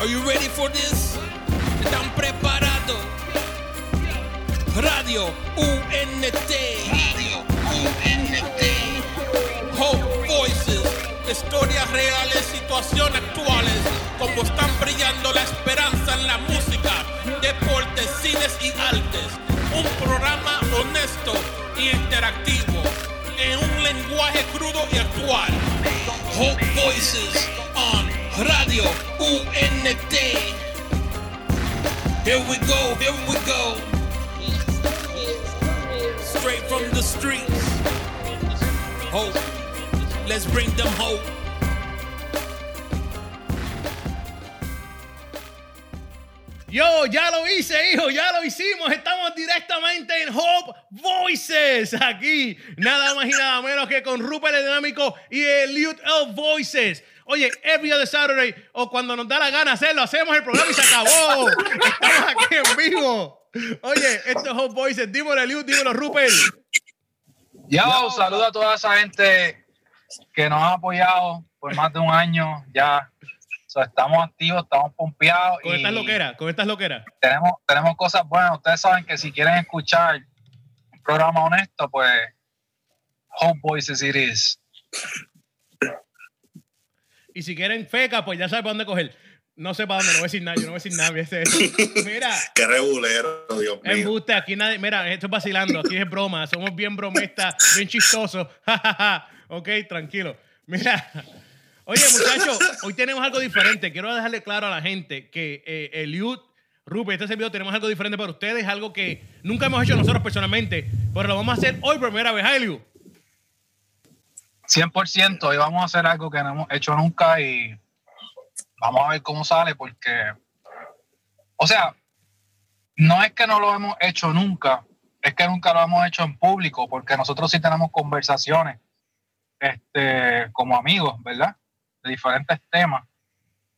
Are you ready for this? ¿Están preparados? Radio UNT. Radio UNT. Hope Voices. Historias reales, situaciones actuales. Como están brillando la esperanza en la música, deportes, cines y artes. Un programa honesto y interactivo. En un lenguaje crudo y actual. Hope Voices Radio UNT. Here we go, here we go. Straight from the streets. Hope. Let's bring them hope. Yo, ya lo hice, hijo, ya lo hicimos. Estamos directamente en Hope Voices. Aquí, nada más y nada menos que con Rupert el Dinámico y el Youth L Voices. Oye, every other Saturday o cuando nos da la gana hacerlo, hacemos el programa y se acabó. Estamos aquí en vivo. Oye, esto es Hope Voices. Dímelo, Eliud, dímelo, Rupert. Un saludo a toda esa gente que nos ha apoyado por más de un año. Ya o sea, estamos activos, estamos pompeados. Con estas loqueras, con estas loqueras. Tenemos, tenemos cosas buenas. Ustedes saben que si quieren escuchar un programa honesto, pues Hope Voices it is. Y si quieren feca, pues ya saben para dónde coger. No sé para dónde, no voy a decir nada, yo no voy a decir nada. Mira. Qué regulero, Dios mío. Embuste, aquí nadie, mira, esto es vacilando, aquí es broma, somos bien bromistas, bien chistosos. ok, tranquilo. Mira, oye muchachos, hoy tenemos algo diferente. Quiero dejarle claro a la gente que eh, el Youth, Rupe, este servidor tenemos algo diferente para ustedes, algo que nunca hemos hecho nosotros personalmente, pero lo vamos a hacer hoy por primera vez, Eliud. 100%, hoy vamos a hacer algo que no hemos hecho nunca y vamos a ver cómo sale porque, o sea, no es que no lo hemos hecho nunca, es que nunca lo hemos hecho en público porque nosotros sí tenemos conversaciones este, como amigos, ¿verdad? De diferentes temas.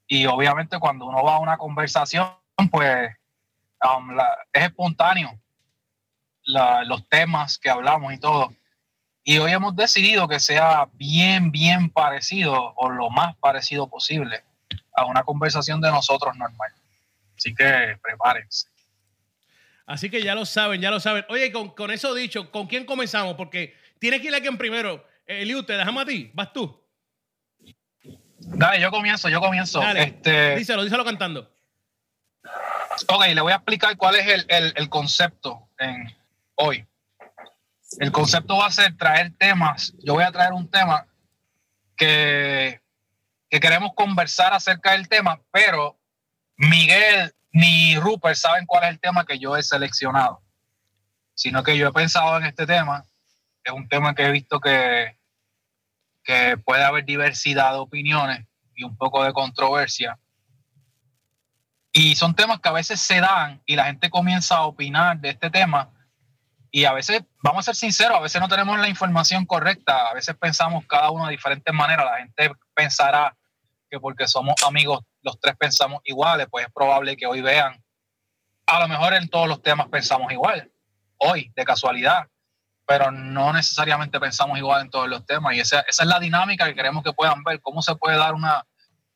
Y obviamente cuando uno va a una conversación, pues um, la, es espontáneo los temas que hablamos y todo. Y hoy hemos decidido que sea bien, bien parecido o lo más parecido posible a una conversación de nosotros normal. Así que prepárense. Así que ya lo saben, ya lo saben. Oye, con, con eso dicho, ¿con quién comenzamos? Porque tiene que ir alguien primero. Eliu, te dejamos a ti. ¿Vas tú? Dale, yo comienzo, yo comienzo. Dale, Este, díselo, díselo cantando. ok, le voy a explicar cuál es el, el- el concepto en hoy. El concepto va a ser traer temas. Yo voy a traer un tema que, que queremos conversar acerca del tema, pero Miguel ni Rupert saben cuál es el tema que yo he seleccionado. Sino que yo he pensado en este tema. Es un tema que he visto que, que puede haber diversidad de opiniones y un poco de controversia. Y son temas que a veces se dan y la gente comienza a opinar de este tema y a veces, vamos a ser sinceros, a veces no tenemos la información correcta, a veces pensamos cada uno de diferentes maneras, la gente pensará que porque somos amigos los tres pensamos iguales, pues es probable que hoy vean, a lo mejor en todos los temas pensamos igual, hoy, de casualidad, pero no necesariamente pensamos igual en todos los temas y esa, esa es la dinámica que queremos que puedan ver, cómo se puede dar una,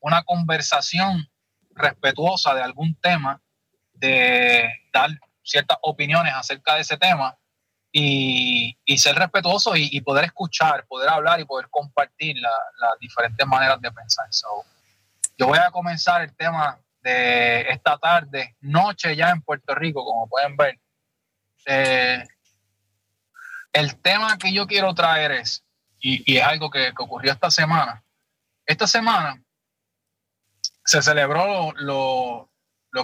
una conversación respetuosa de algún tema, de dar ciertas opiniones acerca de ese tema y, y ser respetuoso y, y poder escuchar, poder hablar y poder compartir la- las diferentes maneras de pensar. So, yo voy a comenzar el tema de esta tarde, noche ya en Puerto Rico, como pueden ver. Eh, el tema que yo quiero traer es, y, y es algo que, que ocurrió esta semana, esta semana se celebró lo, lo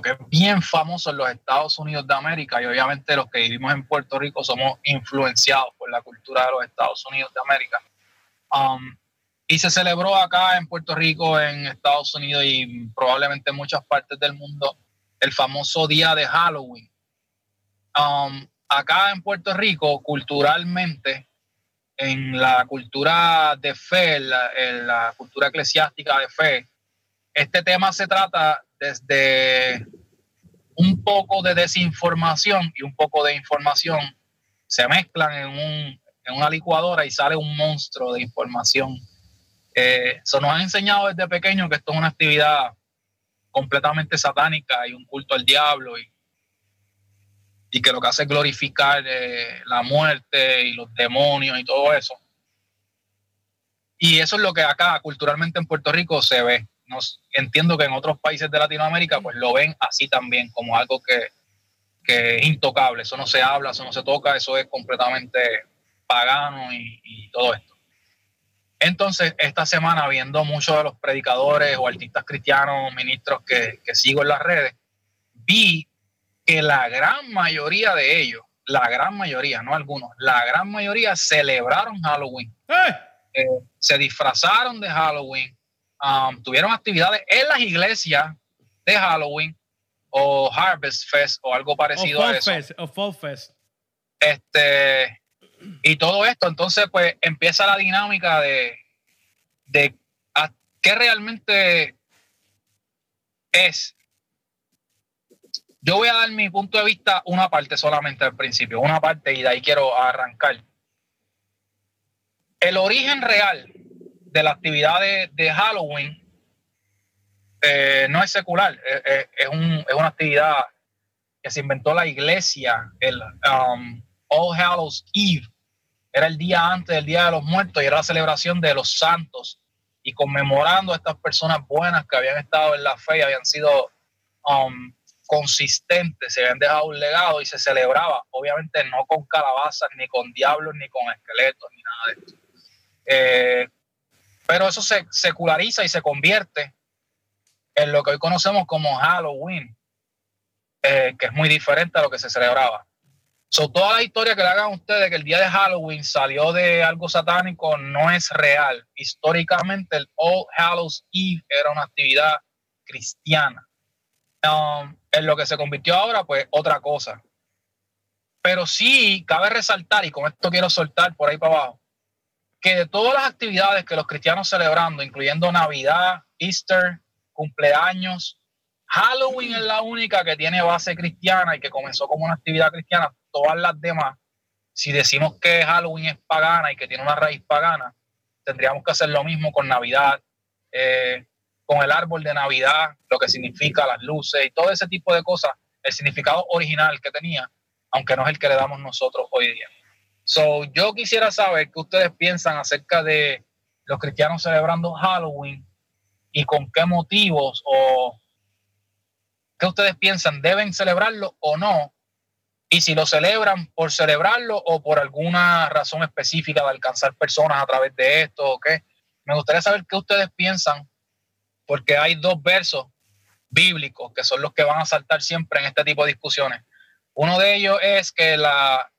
que es bien famoso en los Estados Unidos de América y obviamente los que vivimos en Puerto Rico somos influenciados por la cultura de los Estados Unidos de América. Um, y se celebró acá en Puerto Rico, en Estados Unidos y probablemente en muchas partes del mundo el famoso día de Halloween. Um, acá en Puerto Rico, culturalmente, en la cultura de fe, en la, en la cultura eclesiástica de fe, este tema se trata desde un poco de desinformación y un poco de información se mezclan en, un, en una licuadora y sale un monstruo de información. Eh, eso nos han enseñado desde pequeño que esto es una actividad completamente satánica y un culto al diablo y, y que lo que hace es glorificar eh, la muerte y los demonios y todo eso. Y eso es lo que acá culturalmente en Puerto Rico se ve. Entiendo que en otros países de Latinoamérica pues lo ven así también, como algo que, que es intocable. Eso no se habla, eso no se toca, eso es completamente pagano y, todo esto. Entonces, esta semana, viendo muchos de los predicadores o artistas cristianos, ministros que, que sigo en las redes, vi que la gran mayoría de ellos, la gran mayoría, no algunos, la gran mayoría celebraron Halloween. ¡Eh! Eh, se disfrazaron de Halloween, um, tuvieron actividades en las iglesias de Halloween o Harvest Fest o algo parecido a eso. o Fall Fest. Este, y todo esto, entonces, pues empieza la dinámica de, de qué realmente es. Yo voy a dar mi punto de vista una parte solamente al principio, una parte y de ahí quiero arrancar el origen real de la actividad de, Halloween eh, no es secular, eh, eh, es, una actividad que se inventó la iglesia, el um, All Hallows Eve. Era el día antes del Día de los Muertos y era la celebración de los santos y conmemorando a estas personas buenas que habían estado en la fe y habían sido um, consistentes, se habían dejado un legado y se celebraba, obviamente no con calabazas, ni con diablos, ni con esqueletos, ni nada de esto. Eh, pero eso se seculariza y se convierte en lo que hoy conocemos como Halloween, eh, que es muy diferente a lo que se celebraba. So, toda la historia que le hagan ustedes que el día de Halloween salió de algo satánico no es real. Históricamente, el All Hallows Eve era una actividad cristiana. Um, en lo que se convirtió ahora, pues otra cosa. Pero sí cabe resaltar, y con esto quiero soltar por ahí para abajo, que de todas las actividades que los cristianos celebrando, incluyendo Navidad, Easter, cumpleaños, Halloween es la única que tiene base cristiana y que comenzó como una actividad cristiana. Todas las demás, si decimos que Halloween es pagana y que tiene una raíz pagana, tendríamos que hacer lo mismo con Navidad, eh, con el árbol de Navidad, lo que significa las luces y todo ese tipo de cosas, el significado original que tenía, aunque no es el que le damos nosotros hoy día. So, yo quisiera saber qué ustedes piensan acerca de los cristianos celebrando Halloween y con qué motivos o qué ustedes piensan, deben celebrarlo o no. Y si lo celebran por celebrarlo o por alguna razón específica de alcanzar personas a través de esto o qué. Me gustaría saber qué ustedes piensan, porque hay dos versos bíblicos que son los que van a saltar siempre en este tipo de discusiones. Uno de ellos es que la,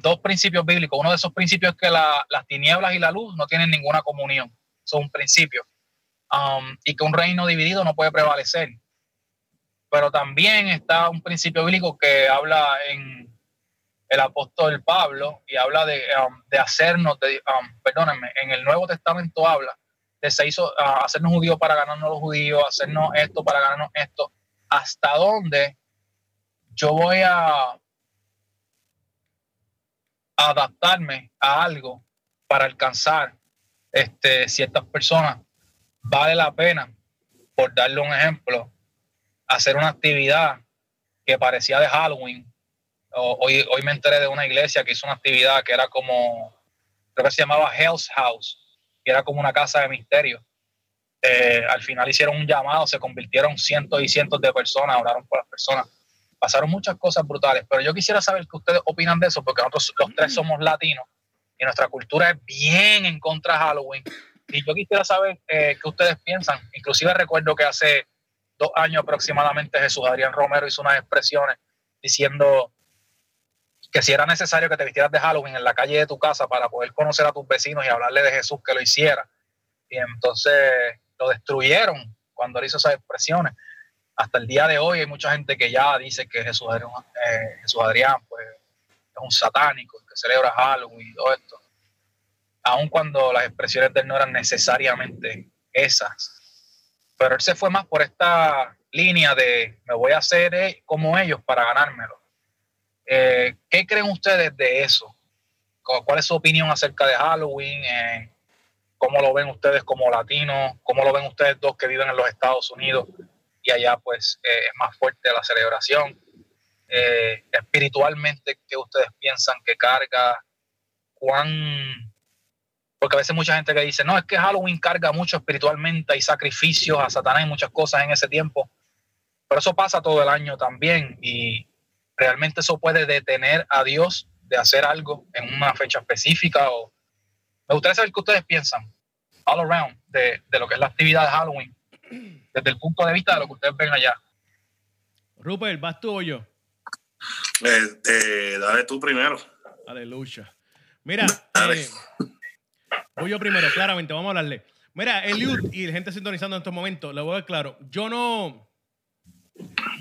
dos principios bíblicos. Uno de esos principios es que las tinieblas y la luz no tienen ninguna comunión. Son un principio. Um, y que un reino dividido no puede prevalecer. Pero también está un principio bíblico que habla en el apóstol Pablo y habla de, um, de hacernos, de, um, perdónenme, en el Nuevo Testamento habla de se hizo, uh, hacernos judíos para ganarnos los judíos, hacernos esto para ganarnos esto. ¿Hasta dónde yo voy a adaptarme a algo para alcanzar este, ciertas personas, vale la pena, por darle un ejemplo, hacer una actividad que parecía de Halloween. Hoy, hoy me enteré de una iglesia que hizo una actividad que era como, creo que se llamaba Hell's House, que era como una casa de misterio. Eh, al final hicieron un llamado, se convirtieron cientos y cientos de personas, oraron por las personas pasaron muchas cosas brutales, pero yo quisiera saber qué ustedes opinan de eso, porque nosotros los tres somos latinos y nuestra cultura es bien en contra de Halloween. Y yo quisiera saber eh, qué ustedes piensan. Inclusive recuerdo que hace dos años aproximadamente Jesús Adrián Romero hizo unas expresiones diciendo que si era necesario que te vistieras de Halloween en la calle de tu casa para poder conocer a tus vecinos y hablarle de Jesús, que lo hiciera. Y entonces lo destruyeron cuando él hizo esas expresiones hasta el día de hoy hay mucha gente que ya dice que Jesús Adrián, eh, Jesús Adrián pues, es un satánico, que celebra Halloween y todo esto. Aun cuando las expresiones de él no eran necesariamente esas. Pero él se fue más por esta línea de me voy a hacer eh, como ellos para ganármelo. Eh, ¿Qué creen ustedes de eso? ¿Cuál es su opinión acerca de Halloween? ¿Cómo lo ven ustedes como latinos? ¿Cómo lo ven ustedes dos que viven en los Estados Unidos? Y allá pues eh, es más fuerte la celebración. Eh, espiritualmente, ¿qué ustedes piensan que carga? ¿Cuán...? Porque a veces mucha gente que dice, no, es que Halloween carga mucho espiritualmente, hay sacrificios a Satanás y muchas cosas en ese tiempo. Pero eso pasa todo el año también y realmente eso puede detener a Dios de hacer algo en una fecha específica o me gustaría saber qué ustedes piensan all around de, de lo que es la actividad de Halloween desde el punto de vista de lo que ustedes ven allá. Rupert, ¿vas tú o yo? Este, dale tú primero. Aleluya. Mira, eh, voy yo primero, claramente, vamos a hablarle. Mira, Eliud y la gente sintonizando en estos momentos, le voy a ver claro. Yo no.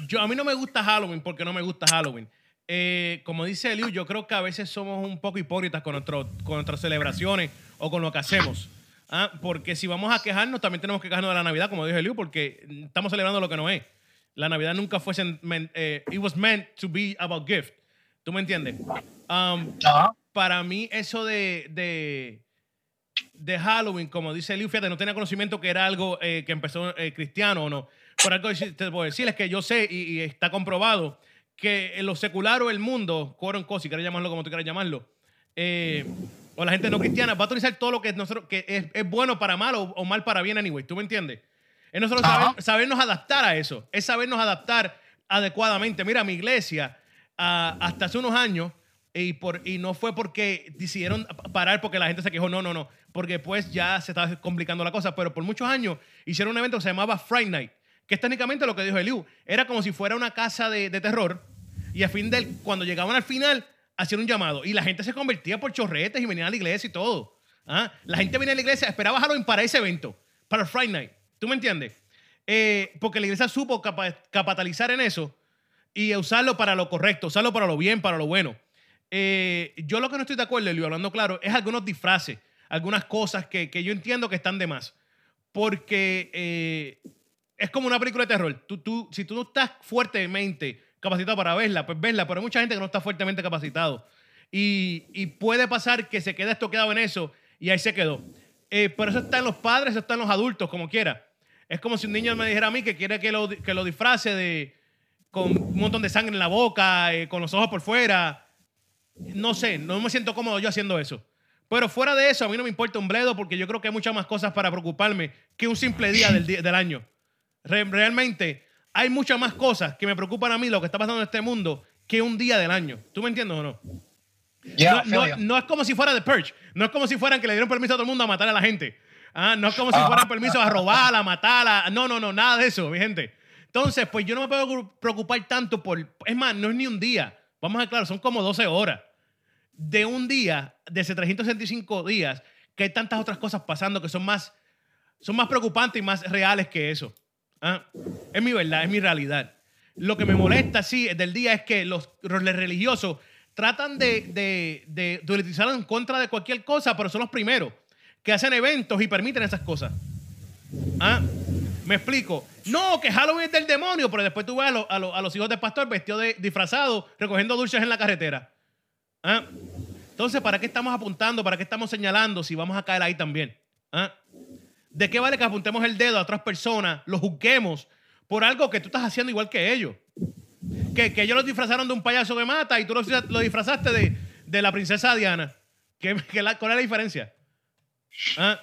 Yo, a mí no me gusta Halloween porque no me gusta Halloween. Eh, como dice Eliud, yo creo que a veces somos un poco hipócritas con, nuestro, con nuestras celebraciones o con lo que hacemos. ¿Ah? Porque si vamos a quejarnos, también tenemos que quejarnos de la Navidad, como dijo Eliud, porque estamos celebrando lo que no es. La Navidad nunca fue. Eh, it was meant to be about gift. ¿Tú me entiendes? Um, para mí, eso de, de, de, Halloween, como dice Eliud, fíjate, no tenía conocimiento que era algo eh, que empezó eh, cristiano o no. Por algo te puedo decir es que yo sé y, está comprobado que lo secular o el mundo, quote si quieres llamarlo como tú quieras llamarlo, o la gente no cristiana va a utilizar todo lo que, nosotros, que es, es bueno para mal o, o, mal para bien, anyway. ¿Tú me entiendes? Es nosotros sabernos adaptar a eso, es sabernos adaptar adecuadamente. Mira, mi iglesia, ah, hasta hace unos años, y, por, y no fue porque decidieron parar porque la gente se quejó, no, no, no, porque pues ya se estaba complicando la cosa, pero por muchos años hicieron un evento que se llamaba Friday Night, que es técnicamente lo que dijo Eliu, era como si fuera una casa de, de terror, y a fin del, cuando llegaban al final, hacían un llamado, y la gente se convertía por chorretes y venía a la iglesia y todo. ¿ah? La gente venía a la iglesia, esperaba Halloween para ese evento, para el Friday Night. ¿Tú me entiendes? Eh, porque la iglesia supo capitalizar en eso y usarlo para lo correcto, usarlo para lo bien, para lo bueno. Eh, yo lo que no estoy de acuerdo, Elio, hablando claro, es algunos disfraces, algunas cosas que, que yo entiendo que están de más. Porque eh, es como una película de terror. Tú, tú, si tú no estás fuertemente capacitado para verla, pues verla, pero hay mucha gente que no está fuertemente capacitado. Y, y puede pasar que se quede estoqueado en eso y ahí se quedó. pero eso está en los padres, eso está en los adultos, como quiera. Es como si un niño me dijera a mí que quiere que lo, que lo disfrace de, con un montón de sangre en la boca, eh, con los ojos por fuera. No sé, no me siento cómodo yo haciendo eso. Pero fuera de eso, a mí no me importa un bledo porque yo creo que hay muchas más cosas para preocuparme que un simple día del, del año. realmente hay muchas más cosas que me preocupan a mí lo que está pasando en este mundo que un día del año. ¿Tú me entiendes o no? no, no, es como si fuera The Purge. No es como si fueran que le dieron permiso a todo el mundo a matar a la gente. Ah, no es como si fueran permisos a robarla, a matarla. No, no, no, nada de eso, mi gente. Entonces, pues yo no me puedo preocupar tanto por. Es más, no es ni un día. Vamos a claro, son como 12 horas. De un día, de ese 365 días, que hay tantas otras cosas pasando que son más, son más preocupantes y más reales que eso. ¿Ah? Es mi verdad, es mi realidad. Lo que me molesta, sí, del día es que los, religiosos tratan de, de, de, de utilizarlo en contra de cualquier cosa, pero son los primeros que hacen eventos y permiten esas cosas. ¿Ah? Me explico. No, que Halloween es del demonio, pero después tú ves a, los hijos del pastor vestidos de disfrazados, recogiendo dulces en la carretera. ¿Ah? Entonces, ¿para qué estamos apuntando? ¿Para qué estamos señalando si vamos a caer ahí también? ¿Ah? ¿De qué vale que apuntemos el dedo a otras personas, los juzguemos por algo que tú estás haciendo igual que ellos? Que, ellos los disfrazaron de un payaso que mata y tú lo, disfrazaste de, la princesa Diana. ¿Qué, ¿Cuál es la diferencia? ¿Ah?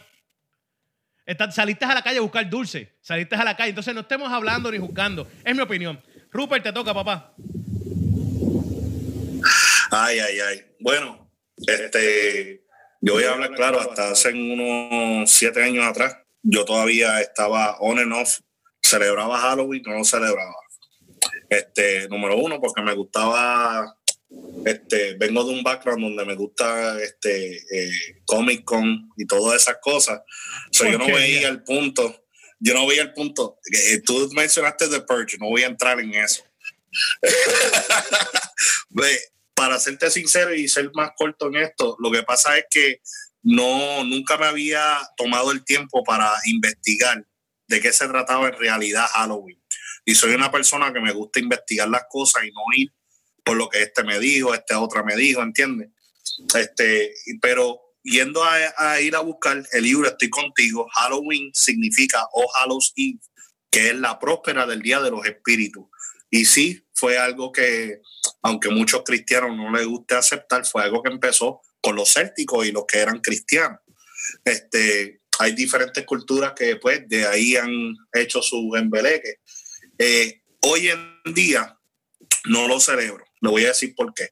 saliste a la calle a buscar dulce. Saliste a la calle. Entonces no estemos hablando ni juzgando. Es mi opinión. Rupert, te toca, papá. Ay, ay, ay. Bueno, este, yo voy a hablar claro, hasta hace unos siete años atrás, yo todavía estaba on and off, celebraba Halloween, no lo celebraba. Este, número uno, porque me gustaba este, vengo de un background donde me gusta este eh, Comic Con y todas esas cosas. yo no veía el punto. Yo no veía el punto. Eh, tú mencionaste The Purge, no voy a entrar en eso. Para serte sincero y ser más corto en esto, lo que pasa es que no, nunca me había tomado el tiempo para investigar de qué se trataba en realidad Halloween. Y soy una persona que me gusta investigar las cosas y no ir por lo que este me dijo, este otra me dijo, ¿entiendes? Este, pero yendo a, ir a buscar el libro Estoy contigo, Halloween significa o Hallows Eve, que es la próspera del Día de los Espíritus. Y sí, fue algo que, aunque muchos cristianos no les guste aceptar, fue algo que empezó con los célticos y los que eran cristianos. Este, hay diferentes culturas que pues de ahí han hecho su embeleque. Eh, hoy en día no lo celebro. Le voy a decir por qué.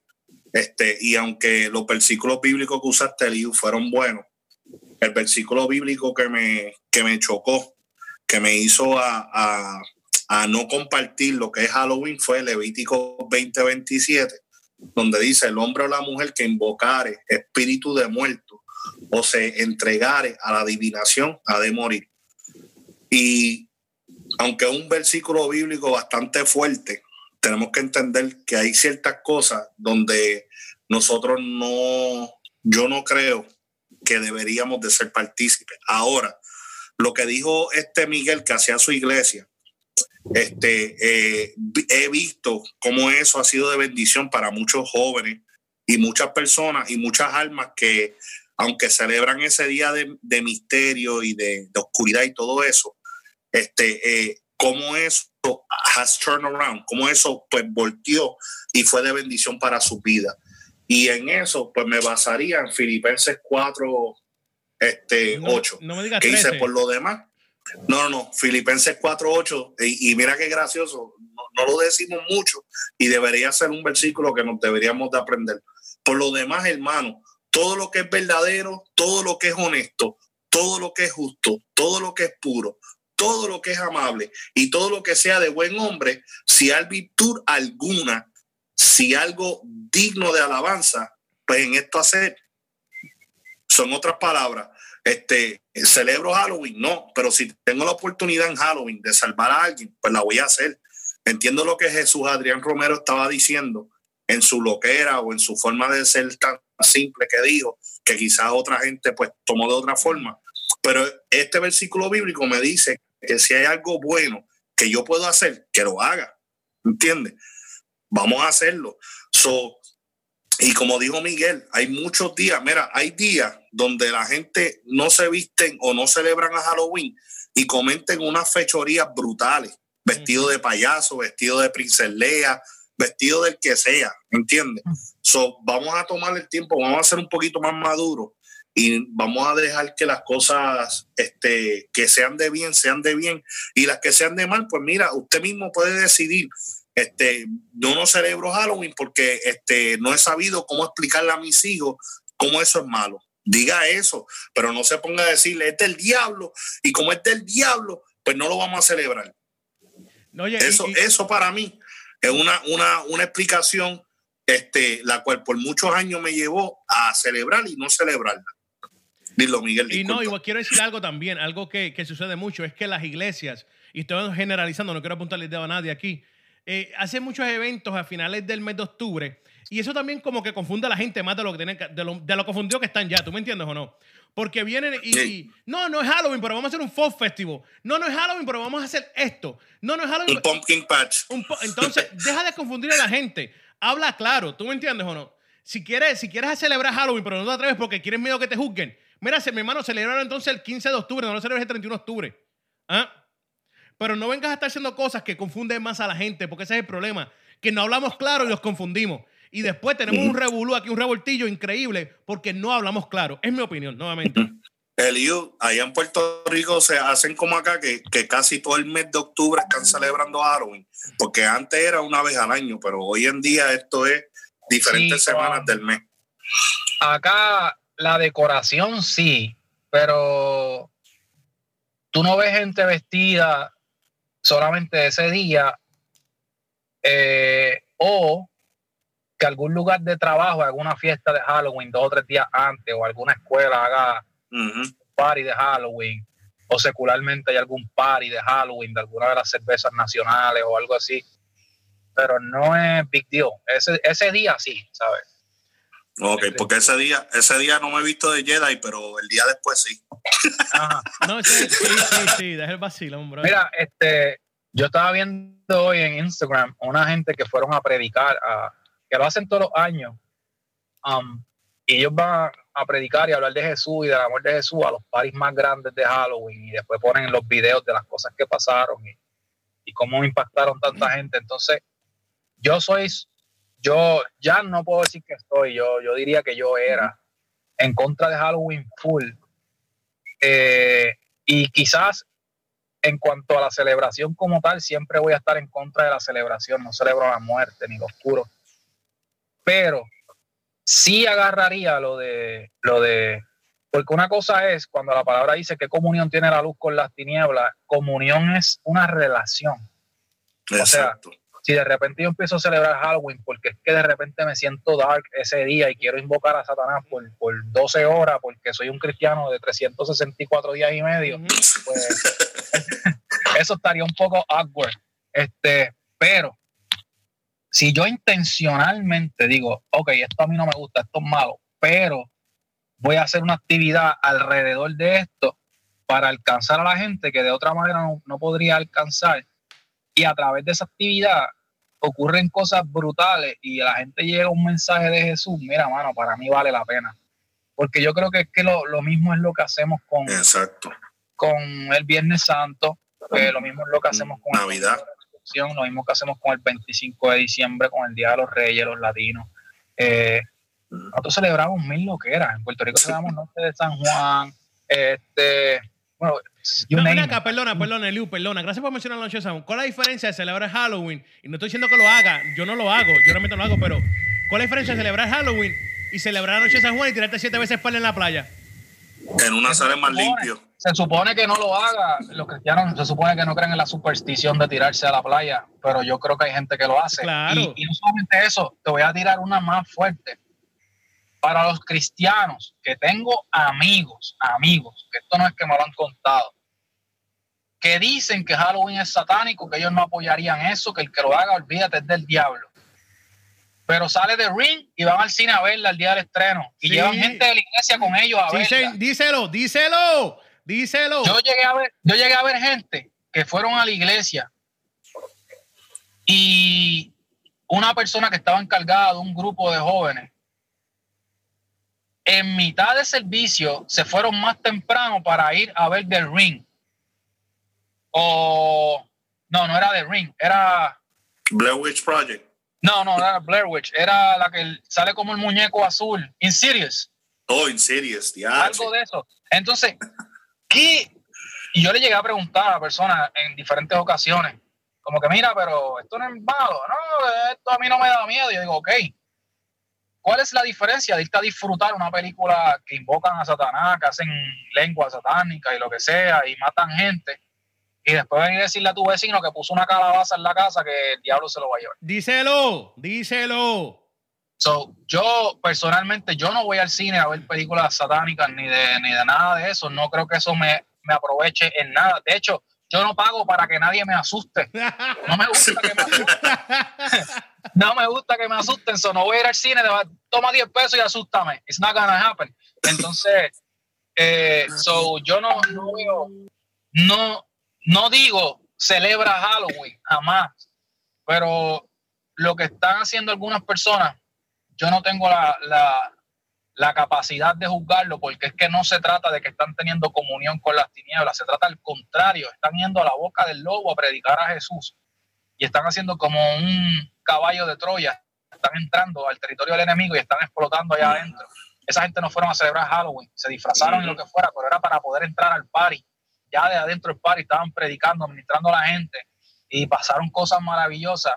Este, y aunque los versículos bíblicos que usaste, Liu, fueron buenos, el versículo bíblico que me, que me chocó, que me hizo a, no compartir lo que es Halloween fue Levítico 20:27, donde dice, el hombre o la mujer que invocare espíritu de muerto o se entregare a la adivinación ha de morir. Y aunque es un versículo bíblico bastante fuerte, tenemos que entender que hay ciertas cosas donde nosotros no, yo no creo que deberíamos de ser partícipes. Ahora, lo que dijo este Miguel que hacía su iglesia, este, eh, he visto cómo eso ha sido de bendición para muchos jóvenes y muchas personas y muchas almas que, aunque celebran ese día de, misterio y de, oscuridad y todo eso, este, eh, cómo eso has turned around, cómo eso pues volteó y fue de bendición para su vida. Y en eso pues me basaría en Filipenses 4, este, 8, que dice por lo demás. No, no, no, Filipenses 4, 8, y, mira qué gracioso, no, lo decimos mucho y debería ser un versículo que nos deberíamos de aprender. Por lo demás, hermano, todo lo que es verdadero, todo lo que es honesto, todo lo que es justo, todo lo que es puro, todo lo que es amable y todo lo que sea de buen hombre, si hay virtud alguna, si algo digno de alabanza, pues en esto hacer. Son otras palabras. Este, celebro Halloween, no, pero si tengo la oportunidad en Halloween de salvar a alguien, pues la voy a hacer. Entiendo lo que Jesús Adrián Romero estaba diciendo en su loquera o en su forma de ser tan simple que dijo, que quizás otra gente pues tomó de otra forma. Pero este versículo bíblico me dice que si hay algo bueno que yo puedo hacer, que lo haga. ¿Entiendes? Vamos a hacerlo. So, y como dijo Miguel, hay muchos días, mira, hay días donde la gente no se visten o no celebran a Halloween y comenten unas fechorías brutales, vestido de payaso, vestido de princesa vestido del que sea, ¿entiendes? So, vamos a tomar el tiempo, vamos a ser un poquito más maduros y vamos a dejar que las cosas este, que sean de bien sean de bien y las que sean de mal, pues mira, usted mismo puede decidir. Este, yo no celebro Halloween porque este, no he sabido cómo explicarle a mis hijos cómo eso es malo. Diga eso, pero no se ponga a decirle, es del diablo y como es del diablo, pues no lo vamos a celebrar. eso, eso para mí es una, una, una explicación este, la cual por muchos años me llevó a celebrar y no celebrarla. Miguel. Y no, igual quiero decir algo también, algo que, sucede mucho, es que las iglesias, y estoy generalizando, no quiero apuntarle dedo a nadie aquí, eh, hacen muchos eventos a finales del mes de octubre, y eso también como que confunde a la gente más de lo que tienen, de lo, de lo confundido que están ya, ¿tú me entiendes o no? Porque vienen y, no, no es Halloween, pero vamos a hacer un folk festival. No, no es Halloween, pero vamos a hacer esto. No, no es Halloween. Un pumpkin patch. entonces, deja de confundir a la gente. Habla claro, ¿tú me entiendes o no? Si quieres, si quieres celebrar Halloween, pero no te atreves porque quieres miedo que te juzguen, Mira, mi hermano, celebraron entonces el 15 de octubre, no lo celebres el 31 de octubre. ¿Ah? Pero no vengas a estar haciendo cosas que confunden más a la gente, porque ese es el problema, que no hablamos claro y los confundimos. Y después tenemos un revolú aquí, un revoltillo increíble, porque no hablamos claro. Es mi opinión, nuevamente. Eliu, allá en Puerto Rico se hacen como acá, que, que, casi todo el mes de octubre están celebrando Halloween, porque antes era una vez al año, pero hoy en día esto es diferentes semanas del mes. Acá la decoración sí, pero tú no ves gente vestida solamente ese día eh, o que algún lugar de trabajo, alguna fiesta de Halloween dos o tres días antes o alguna escuela haga un party de Halloween o secularmente hay algún party de Halloween de alguna de las cervezas nacionales o algo así, pero no es big deal. Ese, ese día sí, ¿sabes? Ok, porque ese día, ese día no me he visto de Jedi, pero el día después sí. No, sí, sí, sí, sí, deja el vacilo, bro. Mira, este, yo estaba viendo hoy en Instagram una gente que fueron a predicar, a, que lo hacen todos los años, um, y ellos van a predicar y hablar de Jesús y del amor de Jesús a los paris más grandes de Halloween, y después ponen los videos de las cosas que pasaron, y, y cómo impactaron tanta gente. Entonces, yo soy, yo ya no puedo decir que estoy, yo, yo diría que yo era en contra de Halloween full. Eh, y quizás en cuanto a la celebración como tal, siempre voy a estar en contra de la celebración, no celebro la muerte ni lo oscuro. Pero sí agarraría lo de lo de porque una cosa es cuando la palabra dice que comunión tiene la luz con las tinieblas, comunión es una relación. Exacto. O sea, si de repente yo empiezo a celebrar Halloween porque es que de repente me siento dark ese día y quiero invocar a Satanás por, por 12 horas porque soy un cristiano de 364 días y medio, pues eso estaría un poco awkward. Este, pero si yo intencionalmente digo, ok, esto a mí no me gusta, esto es malo, pero voy a hacer una actividad alrededor de esto para alcanzar a la gente que de otra manera no, podría alcanzar. Y a través de esa actividad ocurren cosas brutales y la gente llega un mensaje de Jesús, mira, mano, para mí vale la pena. Porque yo creo que es que lo, mismo es lo que hacemos con, Exacto. con el Viernes Santo, lo mismo es lo que hacemos con Navidad. lo mismo que hacemos con el 25 de diciembre, con el Día de los Reyes, los latinos. Eh, nosotros celebramos mil loqueras. En Puerto Rico celebramos Noche de San Juan. Este, bueno, no, mira acá, perdona, perdona, Eliu, perdona. Gracias por mencionar la noche Juan. ¿Cuál es la diferencia de celebrar Halloween? Y no estoy diciendo que lo haga, yo no lo hago, yo realmente no lo hago, pero ¿cuál es la diferencia de celebrar Halloween y celebrar la noche de San Juan y tirarte siete veces para en la playa? En una sala más limpio. Se supone que no lo haga. Los cristianos se supone que no creen en la superstición de tirarse a la playa, pero yo creo que hay gente que lo hace. Claro. y no solamente eso, te voy a tirar una más fuerte para los cristianos, que tengo amigos, amigos, que esto no es que me lo han contado, que dicen que Halloween es satánico, que ellos no apoyarían eso, que el que lo haga, olvídate, es del diablo. Pero sale de Ring y van al cine a verla el día del estreno. Y llevan gente de la iglesia con ellos a verla. Díselo, díselo, díselo. Yo llegué, a ver, yo llegué a ver gente que fueron a la iglesia y una persona que estaba encargada de un grupo de jóvenes en mitad de servicio se fueron más temprano para ir a ver The Ring. O no, no era The Ring, era Blair Witch Project. No, no, era Blair Witch, era la que sale como el muñeco azul, Insidious. Oh, Insidious, Algo de eso. Entonces, ¿qué? Y yo le llegué a preguntar a la persona en diferentes ocasiones, como que mira, pero esto no es malo, no, esto a mí no me da miedo. yo digo, ok, ¿Cuál es la diferencia de irte a disfrutar una película que invocan a Satanás, que hacen lengua satánica y lo que sea, y matan gente, y después venir a decirle a tu vecino que puso una calabaza en la casa que el diablo se lo va a llevar? Díselo, díselo. So, yo personalmente, yo no voy al cine a ver películas satánicas ni de, ni de nada de eso. No creo que eso me, me aproveche en nada. De hecho, yo no pago para que nadie me asuste. No me gusta que me asusten. no me gusta que me asusten. So no voy a ir al cine, toma 10 pesos y asústame. It's not gonna happen. Entonces, eh, so yo no, no, no, no digo celebra Halloween, jamás. Pero lo que están haciendo algunas personas, yo no tengo la, la la capacidad de juzgarlo, porque es que no se trata de que están teniendo comunión con las tinieblas, se trata al contrario, están yendo a la boca del lobo a predicar a Jesús y están haciendo como un caballo de Troya, están entrando al territorio del enemigo y están explotando allá adentro. Esa gente no fueron a celebrar Halloween, se disfrazaron y lo que fuera, pero era para poder entrar al party. Ya de adentro del party estaban predicando, administrando a la gente y pasaron cosas maravillosas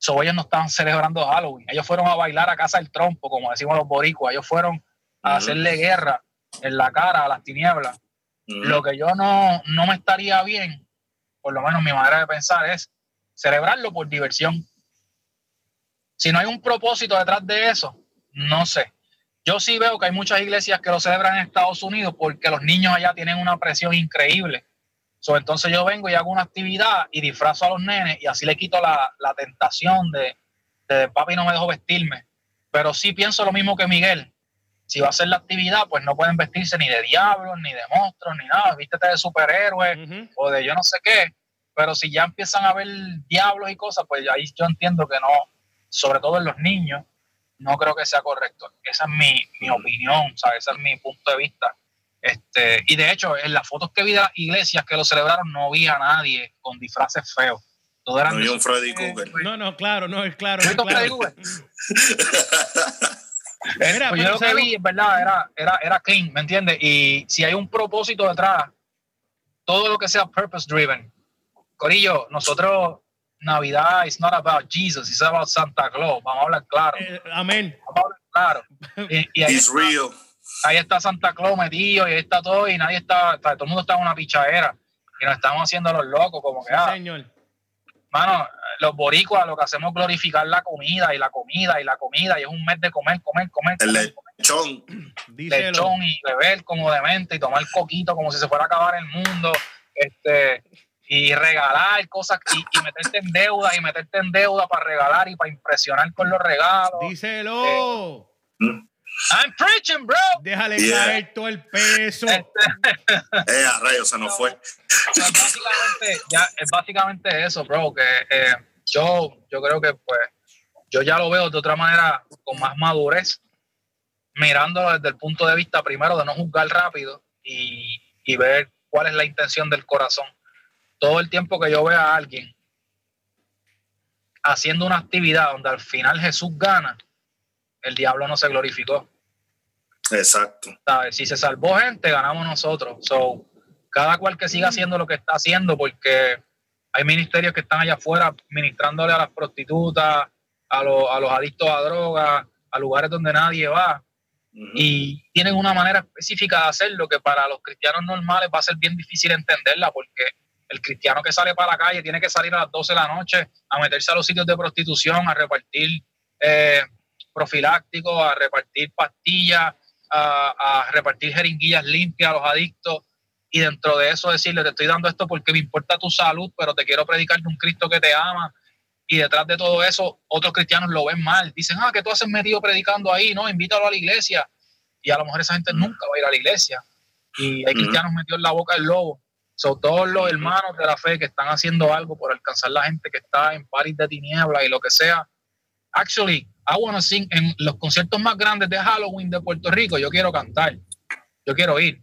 So, ellos no estaban celebrando Halloween. Ellos fueron a bailar a casa del trompo, como decimos los boricuas. Ellos fueron a hacerle guerra en la cara a las tinieblas. Lo que yo no, no me estaría bien, por lo menos mi manera de pensar, es celebrarlo por diversión. Si no hay un propósito detrás de eso, no sé. Yo sí veo que hay muchas iglesias que lo celebran en Estados Unidos porque los niños allá tienen una presión increíble entonces yo vengo y hago una actividad y disfrazo a los nenes y así le quito la, tentación de, de, papi no me dejo vestirme. Pero sí pienso lo mismo que Miguel. Si va a hacer la actividad, pues no pueden vestirse ni de diablos, ni de monstruos, ni nada. Vístete de superhéroe o de yo no sé qué. Pero si ya empiezan a ver diablos y cosas, pues ahí yo entiendo que no, sobre todo en los niños, no creo que sea correcto. Esa es mi, mi opinión, ¿sabes? ese es mi punto de vista. Este, y de hecho, en las fotos que vi de las iglesias que lo celebraron, no vi a nadie con disfraces feos. Todo eran No vi un Freddy Krueger. No, no, claro, no, es claro. Mira, Pues yo lo que vi, en verdad, era, era, era clean, ¿me entiendes? Y si hay un propósito detrás, todo lo que sea purpose driven. Corillo, nosotros, Navidad is not about Jesus, it's about Santa Claus. Vamos a hablar claro. Eh, amén. Vamos a hablar claro. Y, y ahí, It's real. Ahí está Santa Claus metido y ahí está todo y nadie está, está- todo el mundo está en una pichadera y nos estamos haciendo los locos como que, Sí, ah, señor. mano, los boricuas lo que hacemos es glorificar la comida y la comida y la comida y es un mes de comer, comer, comer, El comer, comer lechón. Lechón y beber como demente y tomar coquito como si se fuera a acabar el mundo, este, y regalar cosas y, y meterte en deuda y meterte en deuda para regalar y para impresionar con los regalos. Díselo. I'm preaching, bro. Déjale Yeah. caer todo el peso. Eh, a rayos, se nos fue. o sea, básicamente, ya, es básicamente eso, bro, que eh, yo, yo creo que pues yo ya lo veo de otra manera con más madurez, mirándolo desde el punto de vista primero de no juzgar rápido y, y ver cuál es la intención del corazón. Todo el tiempo que yo vea a alguien haciendo una actividad donde al final Jesús gana, el diablo no se glorificó. Exacto. ¿sabes? Si se salvó gente, ganamos nosotros. So, cada cual que siga haciendo lo que está haciendo, porque hay ministerios que están allá afuera ministrándole a las prostitutas, a, los- a los adictos a drogas, a lugares donde nadie va, y tienen una manera específica de hacerlo que para los cristianos normales va a ser bien difícil entenderla, porque el cristiano que sale para la calle tiene que salir a las 12 de la noche a meterse a los sitios de prostitución, a repartir eh, profilácticos, a repartir pastillas, a, a repartir jeringuillas limpias a los adictos y dentro de eso decirle, te estoy dando esto porque me importa tu salud, pero te quiero predicar de un Cristo que te ama. Y detrás de todo eso, otros cristianos lo ven mal. Dicen, ah, que tú haces metido predicando ahí, no, invítalo a la iglesia. Y a lo mejor esa gente nunca va a ir a la iglesia. Y hay cristianos metidos en la boca del lobo. Son todos los hermanos de la fe que están haciendo algo por alcanzar la gente que está en paris de tiniebla y lo que sea. Actually, I wanna sing en los conciertos más grandes de Halloween de Puerto Rico. Yo quiero cantar. Yo quiero ir.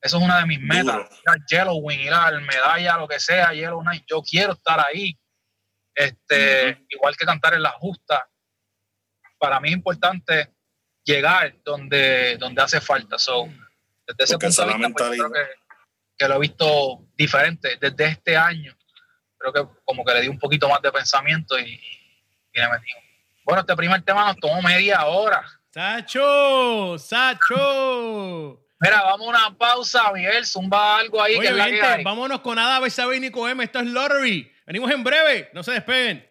Eso es una de mis metas. Duro. Ir al Yellowwing, ir al medalla, lo que sea, Yellow Night. Yo quiero estar ahí. Este, Igual que cantar en la justa. Para mí es importante llegar donde, donde hace falta. So, desde ese Porque punto de vista, pues, creo que, que lo he visto diferente desde este año. Creo que como que le di un poquito más de pensamiento y, y le metí. Bueno, este primer tema nos tomó media hora. Sacho, Sacho. Mira, vamos a una pausa, Miguel. Zumba algo ahí que Oye, la que gente, hay. vámonos con Ada Besabe y Nico M. Esto es Lottery. Venimos en breve. No se despeguen.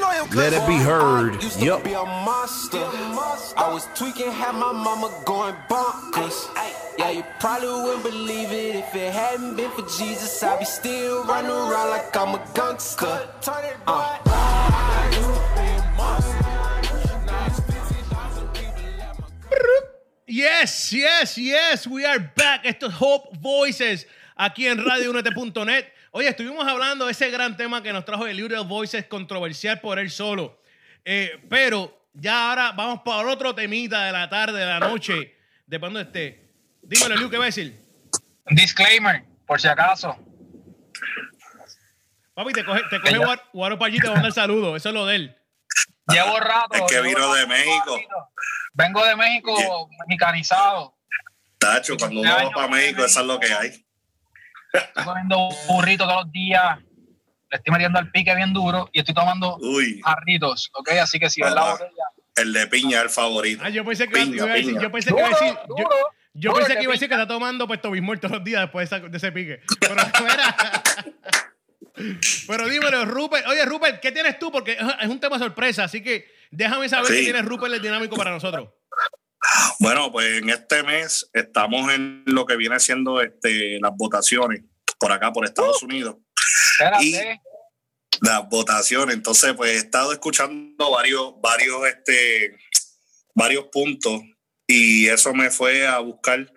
Let it be heard. Yup. be a monster. I was tweaking, had my mama going bonkers. Yeah, you probably wouldn't believe it if it hadn't been for Jesus. I'd be still running around like I'm a gangster. Uh. Yes, yes, yes, we are back. Esto es Hope Voices aquí en radiounete.net. Oye, estuvimos hablando de ese gran tema que nos trajo el Little Voices, controversial por él solo. Eh, pero ya ahora vamos para otro temita de la tarde, de la noche, de cuando esté. Dímelo, Liu, ¿qué va a decir? Disclaimer, por si acaso. Papi, te coge, te coge Guar- Guaro Pallí y te manda el saludo. Eso es lo de él. Llevo rato. Es que vino rato de México. Vengo de México mexicanizado. Tacho, cuando uno va para México, eso es lo que hay. Estoy comiendo burrito todos los días. le estoy metiendo al pique bien duro y estoy tomando Uy, jarritos, ¿ok? Así que si ves la botella, el de piña es el favorito. Ah, yo pensé que Piña, iba a decir, yo pensé que iba a decir, yo, duro, yo duro pensé el que iba a de decir que está tomando pues Tobismol todos los días después de, esa- de ese pique. Pero, mira. Pero dímelo, Rupert. Oye, Rupert, ¿qué tienes tú? Porque es- es un tema sorpresa, así que déjame saber Sí. qué tiene Rupert el dinámico para nosotros. Bueno, pues en este mes estamos en lo que viene siendo este, las votaciones por acá, por Estados Unidos. espérate. Las votaciones. Entonces, pues he estado escuchando varios, varios, este, varios puntos y eso me fue a buscar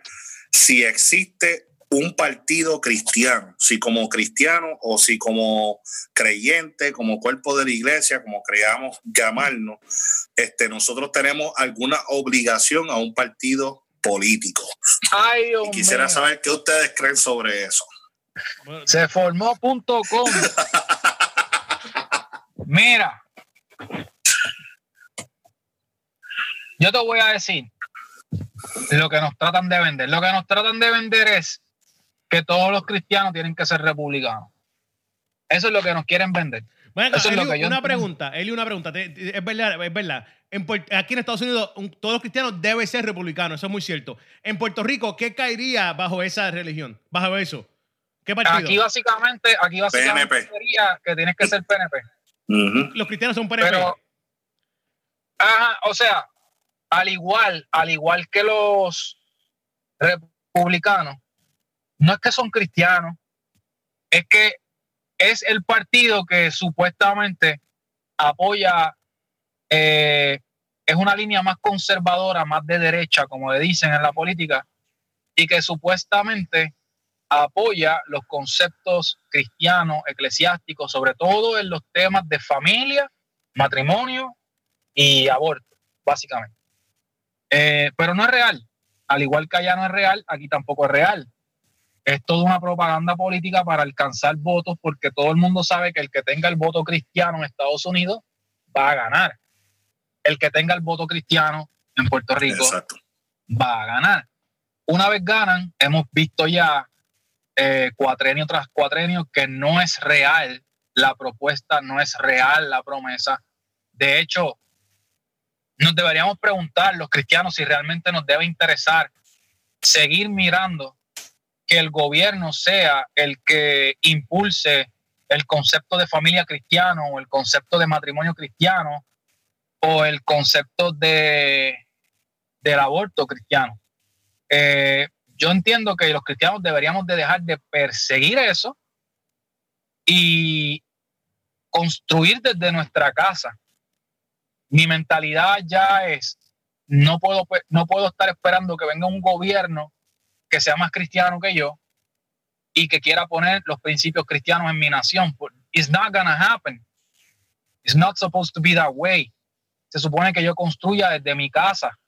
si existe un partido cristiano, si como cristiano o si como creyente, como cuerpo de la iglesia, como creamos llamarnos, este, nosotros tenemos alguna obligación a un partido político. Ay, Dios Y quisiera mío. saber qué ustedes creen sobre eso. Se formó punto com. Mira. Yo te voy a decir lo que nos tratan de vender. Lo que nos tratan de vender es que todos los cristianos tienen que ser republicanos. Eso es lo que nos quieren vender. Bueno, Eso es lo que yo una pregunta, Eli, una pregunta. Es verdad, es verdad. En aquí en Estados Unidos, un- todos los cristianos deben ser republicanos, eso es muy cierto. En Puerto Rico, ¿qué caería bajo esa religión? Bajo eso. ¿Qué partido? Aquí básicamente, aquí básicamente PNP. sería que tienes que ser PNP. Los cristianos son PNP. Pero, ajá, o sea, al igual, al igual que los republicanos, no es que son cristianos, es que es el partido que supuestamente apoya, eh, es una línea más conservadora, más de derecha, como le dicen en la política, y que supuestamente apoya los conceptos cristianos, eclesiásticos, sobre todo en los temas de familia, matrimonio y aborto, básicamente. Eh, pero no es real. Al igual que allá no es real, aquí tampoco es real. Es toda una propaganda política para alcanzar votos porque todo el mundo sabe que el que tenga el voto cristiano en Estados Unidos va a ganar. El que tenga el voto cristiano en Puerto Rico Exacto. va a ganar. Una vez ganan, hemos visto ya eh, cuatrenio tras cuatrenio que no es real la propuesta, no es real la promesa. De hecho, nos deberíamos preguntar los cristianos si realmente nos debe interesar seguir mirando el gobierno sea el que impulse el concepto de familia cristiano o el concepto de matrimonio cristiano o el concepto de del aborto cristiano. Eh, yo entiendo que los cristianos deberíamos de dejar de perseguir eso y construir desde nuestra casa. Mi mentalidad ya es, no puedo, pe- no puedo estar esperando que venga un gobierno que sea más cristiano que yo y que quiera poner los principios cristianos en mi nación. It's not gonna happen. It's not supposed to be that way. Se supone que yo construya desde mi casa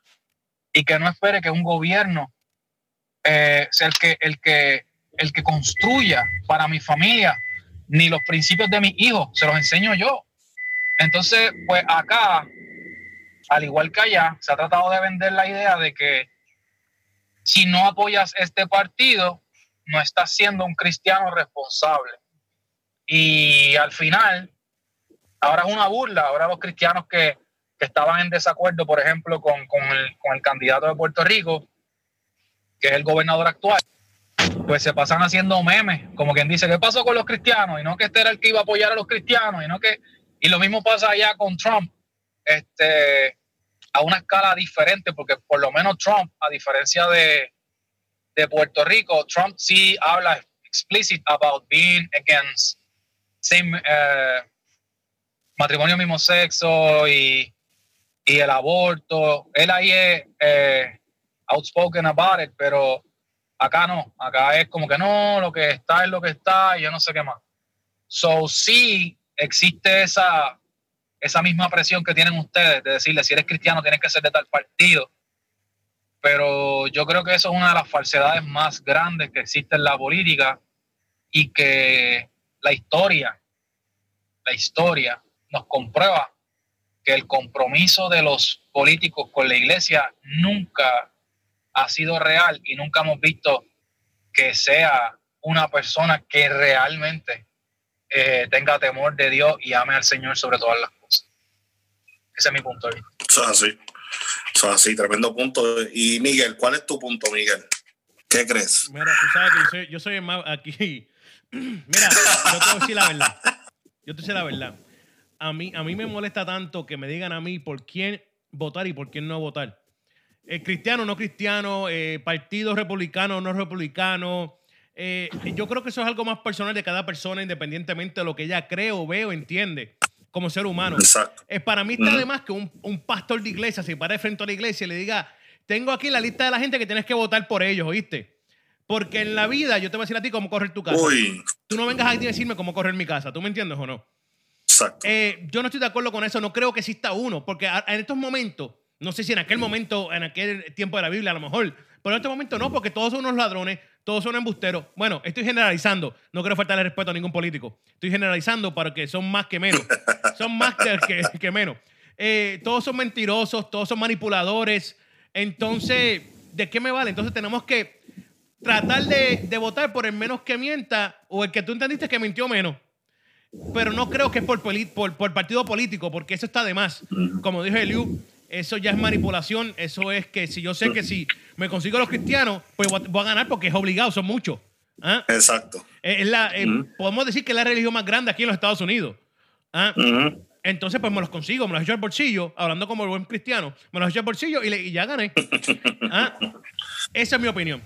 y que no espere que un gobierno eh, sea el que, el, que, el que construya para mi familia, ni los principios de mis hijos, se los enseño yo. Entonces, pues acá, al igual que allá, se ha tratado de vender la idea de que si no apoyas este partido, no estás siendo un cristiano responsable. Y al final, ahora es una burla, ahora los cristianos que, que estaban en desacuerdo, por ejemplo, con, con el, candidato de Puerto Rico, que es el gobernador actual, pues se pasan haciendo memes, como quien dice, ¿qué pasó con los cristianos? Y no que este era el que iba a apoyar a los cristianos, y no que... Y lo mismo pasa allá con Trump, este, a una escala diferente, porque por lo menos Trump, a diferencia de, de Puerto Rico, Trump sí habla explicit about being against same, eh, matrimonio mismo sexo y, y el aborto. Él ahí es eh, outspoken about it, pero acá no. Acá es como que no, lo que está es lo que está y yo no sé qué más. So sí existe esa, esa misma presión que tienen ustedes de decirle si eres cristiano tienes que ser de tal partido. Pero yo creo que eso es una de las falsedades más grandes que existe en la política y que la historia, la historia nos comprueba que el compromiso de los políticos con la iglesia nunca ha sido real y nunca hemos visto que sea una persona que realmente eh, tenga temor de Dios y ame al Señor sobre todas las cosas. Ese es mi punto de vista. Eso es así. Eso es así, tremendo punto. Y Miguel, ¿cuál es tu punto, Miguel? ¿Qué crees? Mira, tú sabes que yo soy, yo soy el más aquí. Mira, yo te voy a decir la verdad. Yo te voy a decir la verdad. A mí, a mí me molesta tanto que me digan a mí por quién votar y por quién no votar. Eh, cristiano, no cristiano, eh, partido republicano, no republicano. Eh, yo creo que eso es algo más personal de cada persona, independientemente de lo que ella cree o ve o entiende como ser humano. Exacto. Es para mí está de más que un, un pastor de iglesia se pare frente a la iglesia y le diga, tengo aquí la lista de la gente que tienes que votar por ellos, ¿oíste? Porque en la vida yo te voy a decir a ti cómo correr tu casa. Uy, Tú no vengas aquí a decirme cómo correr mi casa. ¿Tú me entiendes o no? exacto. Eh, yo no estoy de acuerdo con eso. No creo que exista uno. Porque a- en estos momentos, no sé si en aquel momento, en aquel tiempo de la Biblia, a lo mejor. Pero en este momento no, porque todos son unos ladrones, todos son embusteros. Bueno, estoy generalizando. No quiero faltarle respeto a ningún político. Estoy generalizando para que son más que menos. son más que, que- que menos. Eh, todos son mentirosos, todos son manipuladores. Entonces, ¿de qué me vale? Entonces tenemos que tratar de, de votar por el menos que mienta o el que tú entendiste que mintió menos. Pero no creo que es por, por, por partido político, porque eso está de más. Como dijo Eliu, eso ya es manipulación. Eso es que si yo sé que si me consigo los cristianos, pues voy a- ganar porque es obligado, son muchos. ¿Ah? Exacto. Es es la, eh, Podemos decir que es la religión más grande aquí en los Estados Unidos. ¿Ah? Entonces, pues me los consigo, me los echo al bolsillo, hablando como el buen cristiano, me los echo al bolsillo y, le- y ya gané. ¿Ah? Esa es mi opinión.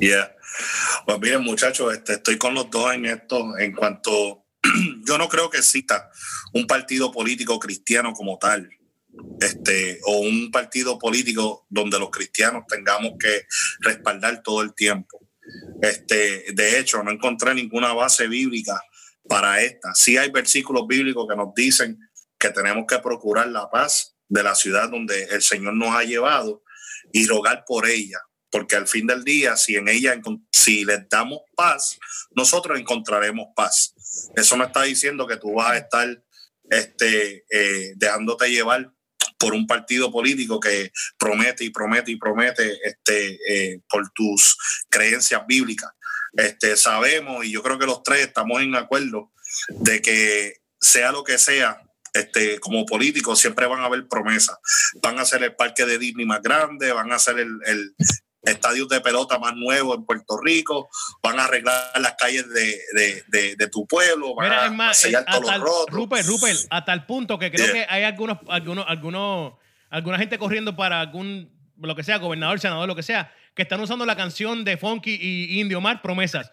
Yeah. Pues miren, muchachos, este, estoy con los dos en esto. En cuanto, yo no creo que exista un partido político cristiano como tal, este, o un partido político donde los cristianos tengamos que respaldar todo el tiempo. Este, de hecho, no encontré ninguna base bíblica para esta. Sí hay versículos bíblicos que nos dicen que tenemos que procurar la paz de la ciudad donde el Señor nos ha llevado y rogar por ella, porque al fin del día, si en ella, si les damos paz, nosotros encontraremos paz. Eso no está diciendo que tú vas a estar este, eh, dejándote llevar por un partido político que promete y promete y promete este, eh, por tus creencias bíblicas. Este, sabemos, y yo creo que los tres estamos en acuerdo, de que sea lo que sea, este, como políticos siempre van a haber promesas. Van a hacer el parque de Disney más grande, van a el, el estadio de pelota más nuevo en Puerto Rico, van a arreglar las calles de, de, de- de tu pueblo, van Mira, a más, sellar eh, todos los rotos. Rupert, Rupert, a tal punto que creo Yeah. que hay algunos, algunos, algunos, alguna gente corriendo para algún, lo que sea, gobernador, senador, lo que sea, que están usando la canción de Funky y Indio Mar, promesas.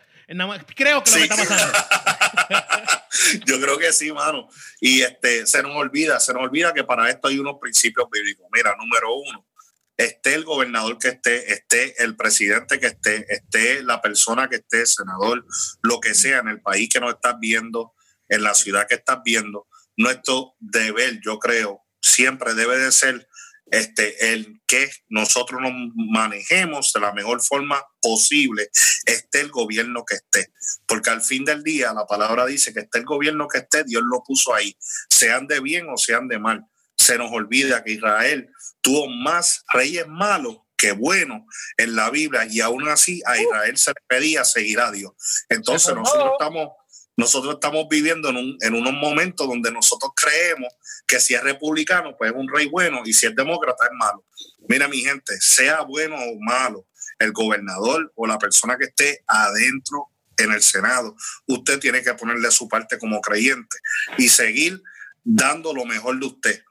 Creo que lo Sí. que está pasando. Yo creo que sí, mano. Y este se nos olvida, se nos olvida que para esto hay unos principios bíblicos. Mira, número uno, esté el gobernador que esté, esté el presidente que esté, esté la persona que esté, senador, lo que sea en el país que nos estás viendo, en la ciudad que estás viendo, nuestro deber, yo creo, siempre debe de ser este, el que nosotros nos manejemos de la mejor forma posible, esté el gobierno que esté. Porque al fin del día la palabra dice que esté el gobierno que esté, Dios lo puso ahí, sean de bien o sean de mal. Se nos olvida que Israel tuvo más reyes malos que buenos en la Biblia y aún así a Israel se le pedía seguir a Dios. Entonces nosotros estamos, nosotros estamos viviendo en, un- en unos momentos donde nosotros creemos que si es republicano, pues es un rey bueno y si es demócrata es malo. Mira mi gente, sea bueno o malo, el gobernador o la persona que esté adentro en el Senado, usted tiene que ponerle su parte como creyente y seguir dando lo mejor de usted.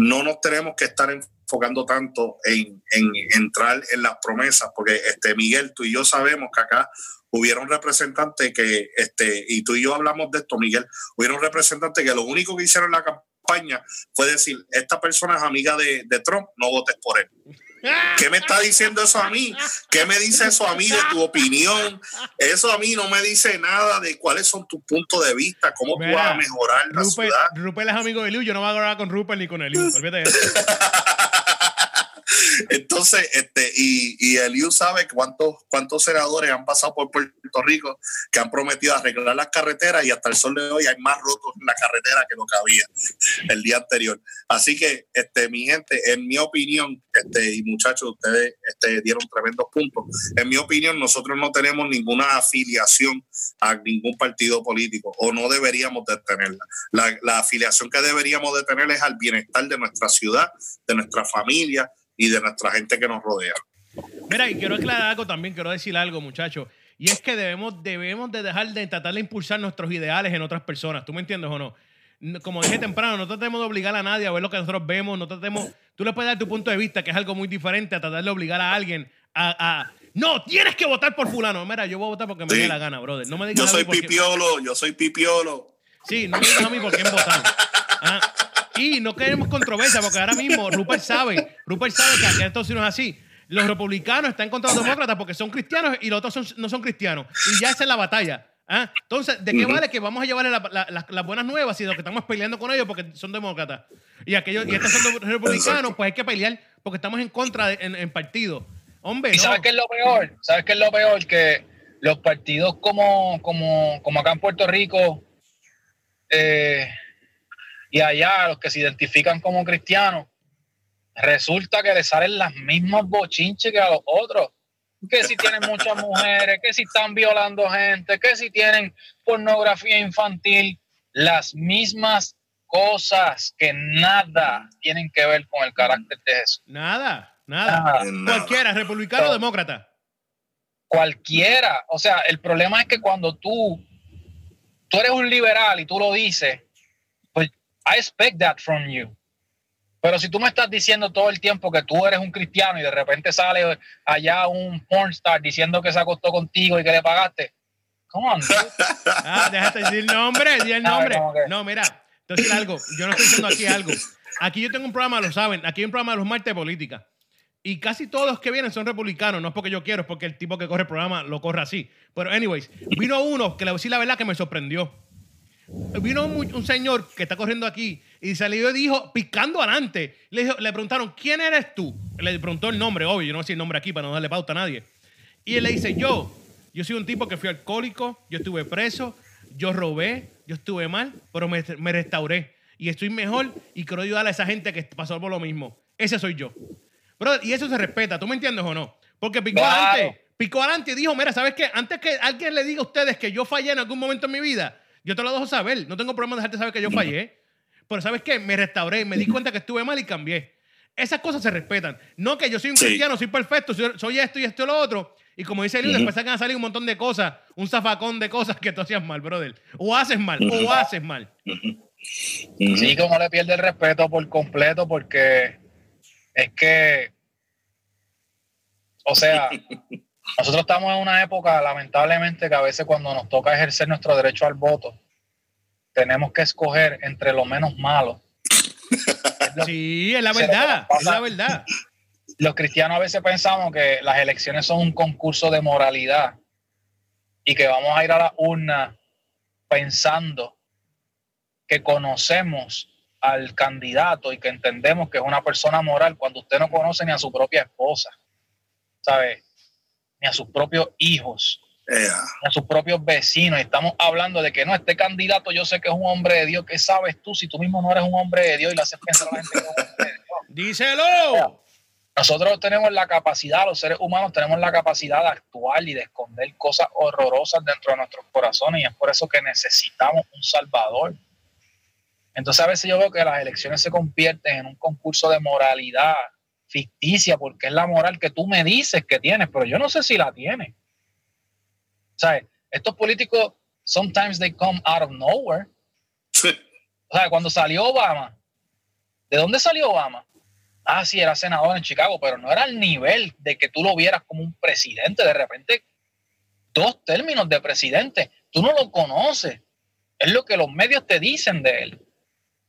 No nos tenemos que estar enfocando tanto en, en entrar en las promesas, porque este Miguel, tú y yo sabemos que acá hubieron representantes que, este, y tú y yo hablamos de esto, Miguel, hubieron representantes que lo único que hicieron en la campaña fue decir, esta persona es amiga de, de Trump, no votes por él. ¿Qué me está diciendo eso a mí? ¿Qué me dice eso a mí de tu opinión? Eso a mí no me dice nada de cuáles son tus puntos de vista, cómo tú Mira, vas a mejorar la Rupert, ciudad. Rupert es amigo de Eliu, yo no voy a hablar con Rupert ni con Eliu. Olvídate de eso. Entonces, este, y, y Eliu sabe cuántos, cuántos senadores han pasado por Puerto Rico que han prometido arreglar las carreteras y hasta el sol de hoy hay más rotos en la carretera que lo que había el día anterior. Así que, este, mi gente, en mi opinión, este, y muchachos, ustedes este, dieron tremendos puntos. En mi opinión, nosotros no tenemos ninguna afiliación a ningún partido político o no deberíamos de tenerla. La, la afiliación que deberíamos de tener es al bienestar de nuestra ciudad, de nuestra familia y de nuestra gente que nos rodea. Mira, y quiero aclarar algo también, quiero decir algo, muchachos. Y es que debemos, debemos de dejar de tratar de impulsar nuestros ideales en otras personas. ¿Tú me entiendes o no? Como dije temprano, no tratemos de obligar a nadie a ver lo que nosotros vemos. No tratemos, tú le puedes dar tu punto de vista, que es algo muy diferente a tratar de obligar a alguien a, a, no, tienes que votar por fulano. Mira, yo voy a votar porque me Sí. dé la gana, brother. No me digas Yo a mí soy por qué- pipiolo, yo soy pipiolo. Sí, no me digas a mí por quién votar. Ah, No queremos controversia, porque ahora mismo Rupert sabe, Rupert sabe que aquí en Estados Unidos es así. Los republicanos están contra los demócratas porque son cristianos y los otros son- no son cristianos. Y ya esa es la batalla. Ah, Entonces, ¿de qué vale que vamos a llevarle la- la- la- las buenas nuevas si lo que estamos peleando con ellos porque son demócratas? Y aquellos y estos son republicanos, pues hay que pelear porque estamos en contra de- en, en partido. Hombre, ¿Y no. sabes qué es lo peor? ¿Sabes qué es lo peor? Que los partidos como, como, como acá en Puerto Rico eh, y allá, los que se identifican como cristianos, resulta que les salen las mismas bochinches que a los otros. Que si tienen muchas mujeres, que si están violando gente, que si tienen pornografía infantil, las mismas cosas que nada tienen que ver con el carácter de Jesús. Nada, nada. Nada. Cualquiera, republicano o demócrata. cualquiera. O sea, el problema es que cuando tú, tú eres un liberal y tú lo dices, I expect that from you. Pero si tú me estás diciendo todo el tiempo que tú eres un cristiano y de repente sale allá un porn star diciendo que se acostó contigo y que le pagaste, come on, dude. Ah, déjate decir el nombre, di el nombre. No, mira, te voy a decir algo. Yo no estoy diciendo aquí algo. Aquí yo tengo un programa, lo saben, aquí hay un programa de los martes de política. Y casi todos los que vienen son republicanos. No es porque yo quiero, es porque el tipo que corre el programa lo corre así. Pero, anyways, vino uno que le voy a decir la verdad que me sorprendió. Vino un, señor que está corriendo aquí y salió y dijo, picando adelante. Le, dijo- le preguntaron, ¿quién eres tú? Le preguntó el nombre, obvio, yo no sé el nombre aquí para no darle pauta a nadie. Y él le dice, yo, yo soy un tipo que fui alcohólico, yo estuve preso, yo robé, yo estuve mal, pero me, me restauré. Y estoy mejor y quiero ayudar a esa gente que pasó por lo mismo. Ese soy yo. Bro, y eso se respeta, ¿tú me entiendes o no? Porque picó Claro. adelante, picó adelante y dijo, mira, ¿sabes qué? Antes que alguien le diga a ustedes que yo fallé en algún momento en mi vida, yo te lo dejo saber. No tengo problema de dejarte saber que yo fallé. Pero ¿sabes qué? Me restauré, me di cuenta que estuve mal y cambié. Esas cosas se respetan. No que yo soy un Sí. cristiano, soy perfecto, soy, soy esto y esto y lo otro. Y como dice Eliud, después sacan a salir un montón de cosas, un zafacón de cosas que tú hacías mal, brother. O haces mal, o haces mal. Ujú. Sí, como le pierde el respeto por completo porque es que, o sea, nosotros estamos en una época, lamentablemente, que a veces cuando nos toca ejercer nuestro derecho al voto, tenemos que escoger entre lo menos malo. Sí, es la verdad, es la verdad. Los cristianos a veces pensamos que las elecciones son un concurso de moralidad y que vamos a ir a la urna pensando que conocemos al candidato y que entendemos que es una persona moral cuando usted no conoce ni a su propia esposa, ¿sabe? Ni a sus propios hijos, ni a sus propios vecinos. Y estamos hablando de que no, este candidato yo sé que es un hombre de Dios. ¿Qué sabes tú si tú mismo no eres un hombre de Dios y le haces pensar a la gente que es un hombre de Dios? Díselo. Nosotros tenemos la capacidad, los seres humanos tenemos la capacidad de actuar y de esconder cosas horrorosas dentro de nuestros corazones y es por eso que necesitamos un salvador. Entonces a veces yo veo que las elecciones se convierten en un concurso de moralidad ficticia porque es la moral que tú me dices que tienes, pero yo no sé si la tienes. ¿Sabes? Estos políticos, sometimes they come out of nowhere. O sea, cuando salió Obama, ¿de dónde salió Obama? Ah, sí, era senador en Chicago, pero no era al nivel de que tú lo vieras como un presidente. De repente, dos términos de presidente, tú no lo conoces. Es lo que los medios te dicen de él.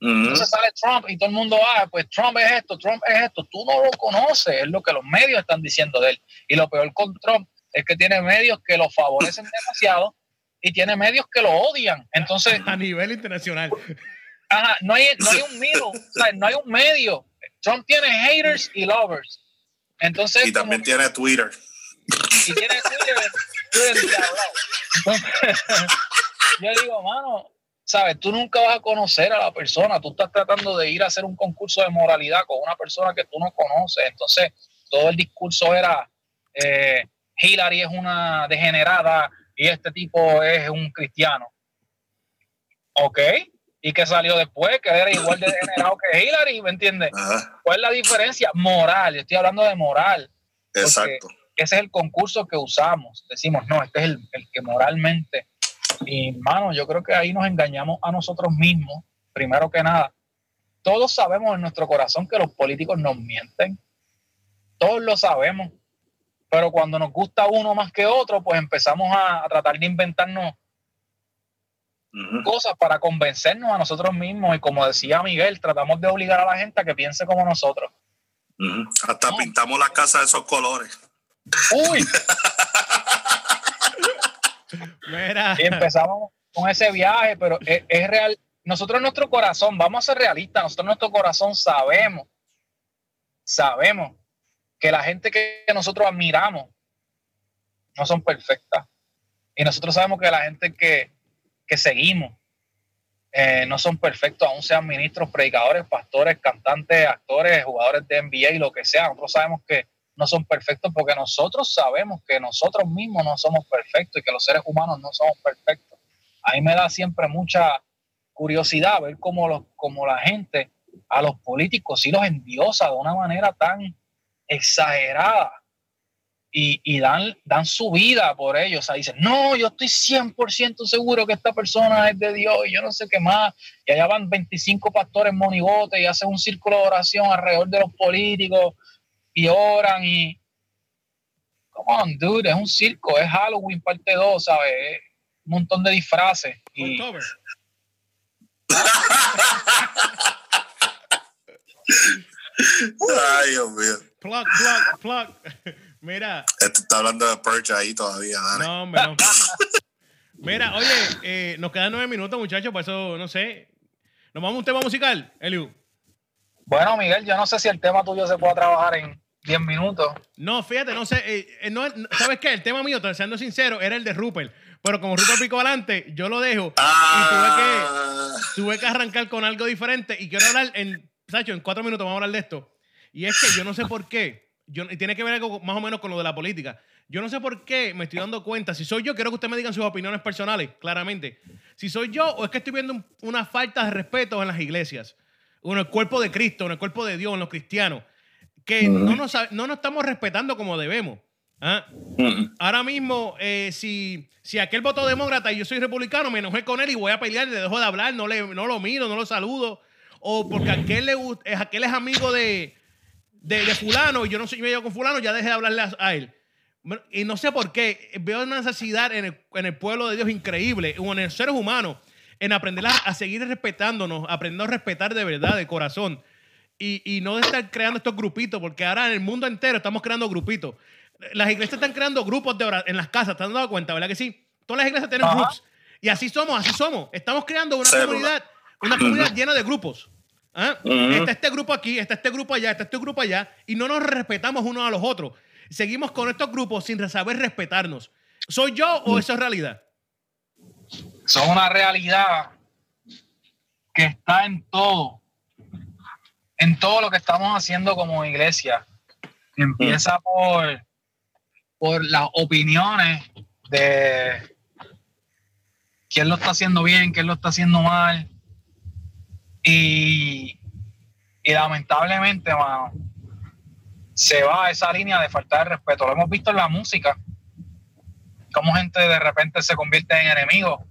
Entonces sale Trump y todo el mundo, ah, pues Trump es esto, Trump es esto. Tú no lo conoces, es lo que los medios están diciendo de él. Y lo peor con Trump es que tiene medios que lo favorecen demasiado y tiene medios que lo odian. Entonces, A nivel internacional. Ajá, no hay, no hay un middle, o sea, no hay un medio. Trump tiene haters y lovers. Entonces, Y también como- tiene Twitter. y tiene Twitter. Entonces, yo digo, mano, ¿sabes? Tú nunca vas a conocer a la persona, tú estás tratando de ir a hacer un concurso de moralidad con una persona que tú no conoces, entonces todo el discurso era, eh, Hillary es una degenerada y este tipo es un cristiano. ¿Ok? ¿Y qué salió después? Que era igual de degenerado que Hillary, ¿me entiendes? ¿Cuál es la diferencia? Moral, yo estoy hablando de moral. Exacto. Ese es el concurso que usamos. Decimos, no, este es el, el que moralmente y, mano, yo creo que ahí nos engañamos a nosotros mismos, primero que nada. Todos sabemos en nuestro corazón que los políticos nos mienten. Todos lo sabemos. Pero cuando nos gusta uno más que otro, pues empezamos a, tratar de inventarnos cosas para convencernos a nosotros mismos. Y como decía Miguel, tratamos de obligar a la gente a que piense como nosotros. Hasta pintamos las casas de esos colores. Uy. Y empezamos con ese viaje, pero es, real. Nosotros en nuestro corazón, vamos a ser realistas, nosotros en nuestro corazón sabemos, sabemos que la gente que nosotros admiramos no son perfectas. Y nosotros sabemos que la gente que, seguimos eh, no son perfectos, aún sean ministros, predicadores, pastores, cantantes, actores, jugadores de NBA y lo que sea. Nosotros sabemos que no son perfectos porque nosotros sabemos que nosotros mismos no somos perfectos y que los seres humanos no somos perfectos. A mí me da siempre mucha curiosidad ver cómo, los, cómo la gente a los políticos sí los endiosa de una manera tan exagerada y, dan, dan su vida por ellos. O sea, dicen, no, yo estoy 100% seguro que esta persona es de Dios y yo no sé qué más. Y allá van 25 pastores monigotes y hacen un círculo de oración alrededor de los políticos y oran y. Come on, dude, es un circo, es Halloween parte 2, ¿sabes? un montón de disfraces. Y... Ay, Dios mío. Plug, plug, plug. Mira. Esto está hablando de Perch ahí todavía, dale. No, hombre, no. Mira, oye, eh, nos quedan nueve minutos, muchachos, por eso, no sé. ¿Nos vamos a un tema musical, Eliu? Bueno, Miguel, yo no sé si el tema tuyo se puede trabajar en 10 minutos. No, fíjate, no sé. Eh, eh, ¿Sabes qué? El tema mío, siendo sincero, era el de Rupert. Pero como Rupert picó adelante, yo lo dejo. Y ah. tuve que, arrancar con algo diferente. Y quiero hablar en, Sacho, en cuatro minutos vamos a hablar de esto. Y es que yo no sé por qué. Yo, y tiene que ver algo más o menos con lo de la política. Yo no sé por qué me estoy dando cuenta. Si soy yo, quiero que ustedes me digan sus opiniones personales, claramente. Si soy yo o es que estoy viendo una falta de respeto en las iglesias en el cuerpo de Cristo, en el cuerpo de Dios, en los cristianos, que no, nos, no nos estamos respetando como debemos. ¿ah? Ahora mismo, eh, si, si aquel votó demócrata y yo soy republicano, me enojé con él y voy a pelear, le dejo de hablar, no, le, no lo miro, no lo saludo. O porque aquel, le, aquel es amigo de, de, fulano y yo no soy medio con fulano, ya dejé de hablarle a, él. Y no sé por qué, veo una necesidad en el, en el pueblo de Dios increíble, o en el seres humanos, en aprender a, seguir respetándonos, aprendiendo a respetar de verdad, de corazón. Y, y, no de estar creando estos grupitos, porque ahora en el mundo entero estamos creando grupitos. Las iglesias están creando grupos de oración en las casas, ¿te has dado cuenta, verdad que sí? Todas las iglesias tienen grupos. Y así somos, así somos. Estamos creando una comunidad, una comunidad llena de grupos. ¿Ah? Está este grupo aquí, está este grupo allá, está este grupo allá, y no nos respetamos unos a los otros. Seguimos con estos grupos sin saber respetarnos. ¿Soy yo o eso es realidad? Son una realidad que está en todo, en todo lo que estamos haciendo como iglesia. Empieza por, por las opiniones de quién lo está haciendo bien, quién lo está haciendo mal. Y, y lamentablemente, se va a esa línea de falta de respeto. Lo hemos visto en la música, cómo gente de repente se convierte en enemigos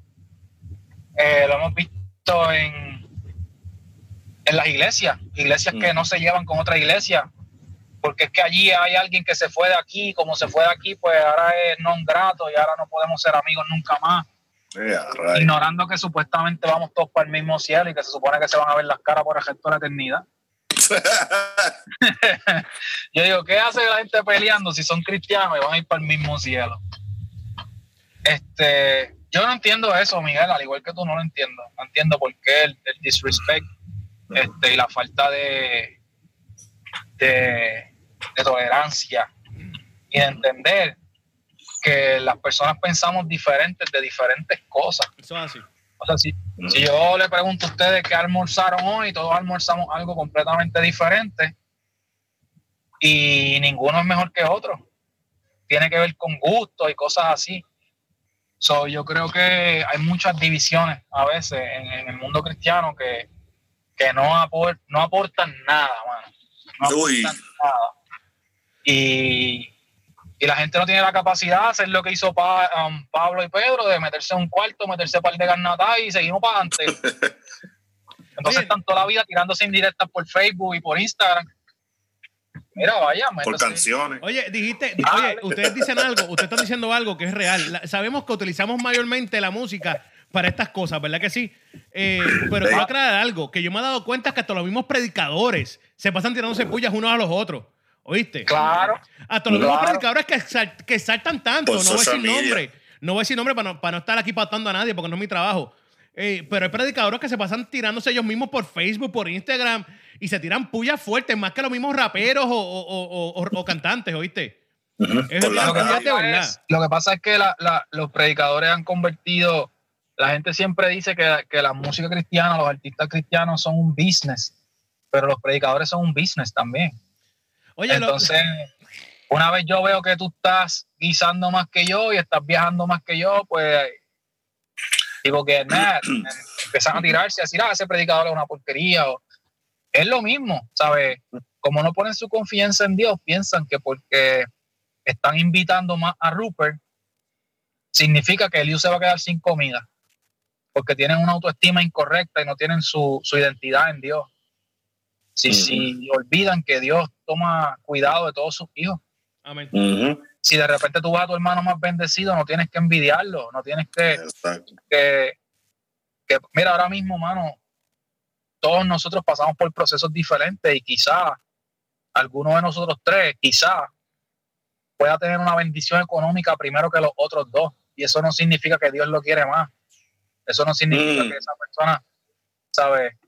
eh, lo hemos visto en, en las iglesias, iglesias que mm. no se llevan con otra iglesia, porque es que allí hay alguien que se fue de aquí, como se fue de aquí, pues ahora es non grato y ahora no podemos ser amigos nunca más. Ignorando que supuestamente vamos todos para el mismo cielo y que se supone que se van a ver las caras por el resto de la eternidad. Yo digo, ¿qué hace la gente peleando si son cristianos y van a ir para el mismo cielo? Este, yo no entiendo eso, Miguel, al igual que tú no lo entiendo. No entiendo por qué el, disrespect este, y la falta de, de, tolerancia y de entender que las personas pensamos diferentes de diferentes cosas. Eso es así. O sea, si, Si yo le pregunto a ustedes qué almorzaron hoy, todos almorzamos algo completamente diferente y ninguno es mejor que otro. Tiene que ver con gusto y cosas así. So, yo creo que hay muchas divisiones a veces en, en el mundo cristiano que, que no, apor- no aportan nada, mano. No aportan nada. Y, y la gente no tiene la capacidad de hacer lo que hizo Pa- um, Pablo y Pedro, de meterse en un cuarto, meterse un par de garnatas y seguimos para adelante. Entonces están toda la vida tirándose indirectas por Facebook y por Instagram. Mira, vaya, Por canciones. Oye, dijiste, Ah, oye, ustedes dicen algo, ustedes están diciendo algo que es real. La- sabemos que utilizamos mayormente la música para estas cosas, ¿verdad que sí? Eh, pero quiero aclarar algo, que yo me he dado cuenta que hasta los mismos predicadores se pasan tirándose pullas unos a los otros. ¿Oíste? Claro. Hasta los mismos predicadores que, sal- que saltan tanto. Por no voy a decir nombre. No voy a decir nombre para no, para no estar aquí patando a nadie porque no es mi trabajo. Eh, pero hay predicadores que se pasan tirándose ellos mismos por Facebook, por Instagram y se tiran pullas fuertes, más que los mismos raperos o, o- o- o- o cantantes, ¿oíste? Es es- lo que pasa es que la- la- los predicadores han convertido, la gente siempre dice que, que la música cristiana, los artistas cristianos son un business, pero los predicadores son un business también. Oye, lo- Entonces, una vez yo veo que tú estás guisando más que yo y estás viajando más que yo, pues digo que nada, empiezan a tirarse, a decir, ah, ese predicador es una porquería. o- es lo mismo, ¿sabes? Como no ponen su confianza en Dios, piensan que porque están invitando más a Rupert, significa que Eliu se va a quedar sin comida, porque tienen una autoestima incorrecta y no tienen su, su identidad en Dios. Si, si olvidan que Dios toma cuidado de todos sus hijos. Amén. Si de repente tú vas a tu hermano más bendecido, no tienes que envidiarlo, no tienes que, que, que- mira, ahora mismo, mano, todos nosotros pasamos por procesos diferentes y quizá alguno de nosotros tres, quizá pueda tener una bendición económica primero que los otros dos. Y eso no significa que Dios lo quiere más. Eso no significa Mm. que esa persona, ¿sabe?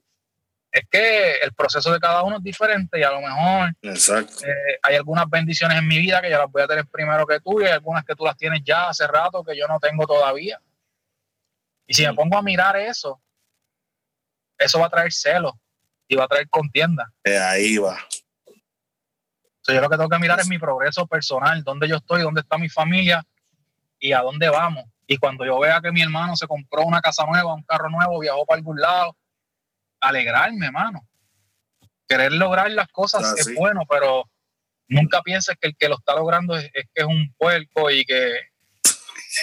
Es que el proceso de cada uno es diferente y a lo mejor eh, hay algunas bendiciones en mi vida que yo las voy a tener primero que tú y hay algunas que tú las tienes ya hace rato que yo no tengo todavía. Y si me pongo a mirar eso, eso va a traer celos y va a traer contienda. Ahí va. So, yo lo que tengo que mirar es mi progreso personal, dónde yo estoy, dónde está mi familia y a dónde vamos. Y cuando yo vea que mi hermano se compró una casa nueva, un carro nuevo, viajó para algún lado, alegrarme, hermano. Querer lograr las cosas Ah, es sí. bueno, pero nunca pienses que el que lo está logrando es, es que es un puerco y que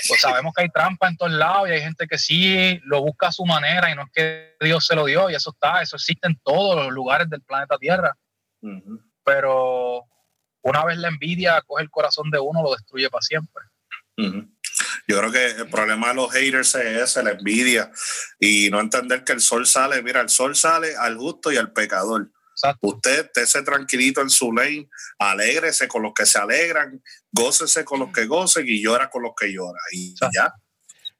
pues sabemos que hay trampa en todos lados y hay gente que sí lo busca a su manera y no es que Dios se lo dio y eso está, eso existe en todos los lugares del planeta Tierra Ujú. pero una vez la envidia coge el corazón de uno, lo destruye para siempre. Yo creo que el problema de los haters es ese, la envidia y no entender que el sol sale, mira, el sol sale al justo y al pecador. Exacto. Usted estése tranquilito en su lane, alégrese con los que se alegran, gócese con los que gocen y llora con los que. Y Exacto. ya,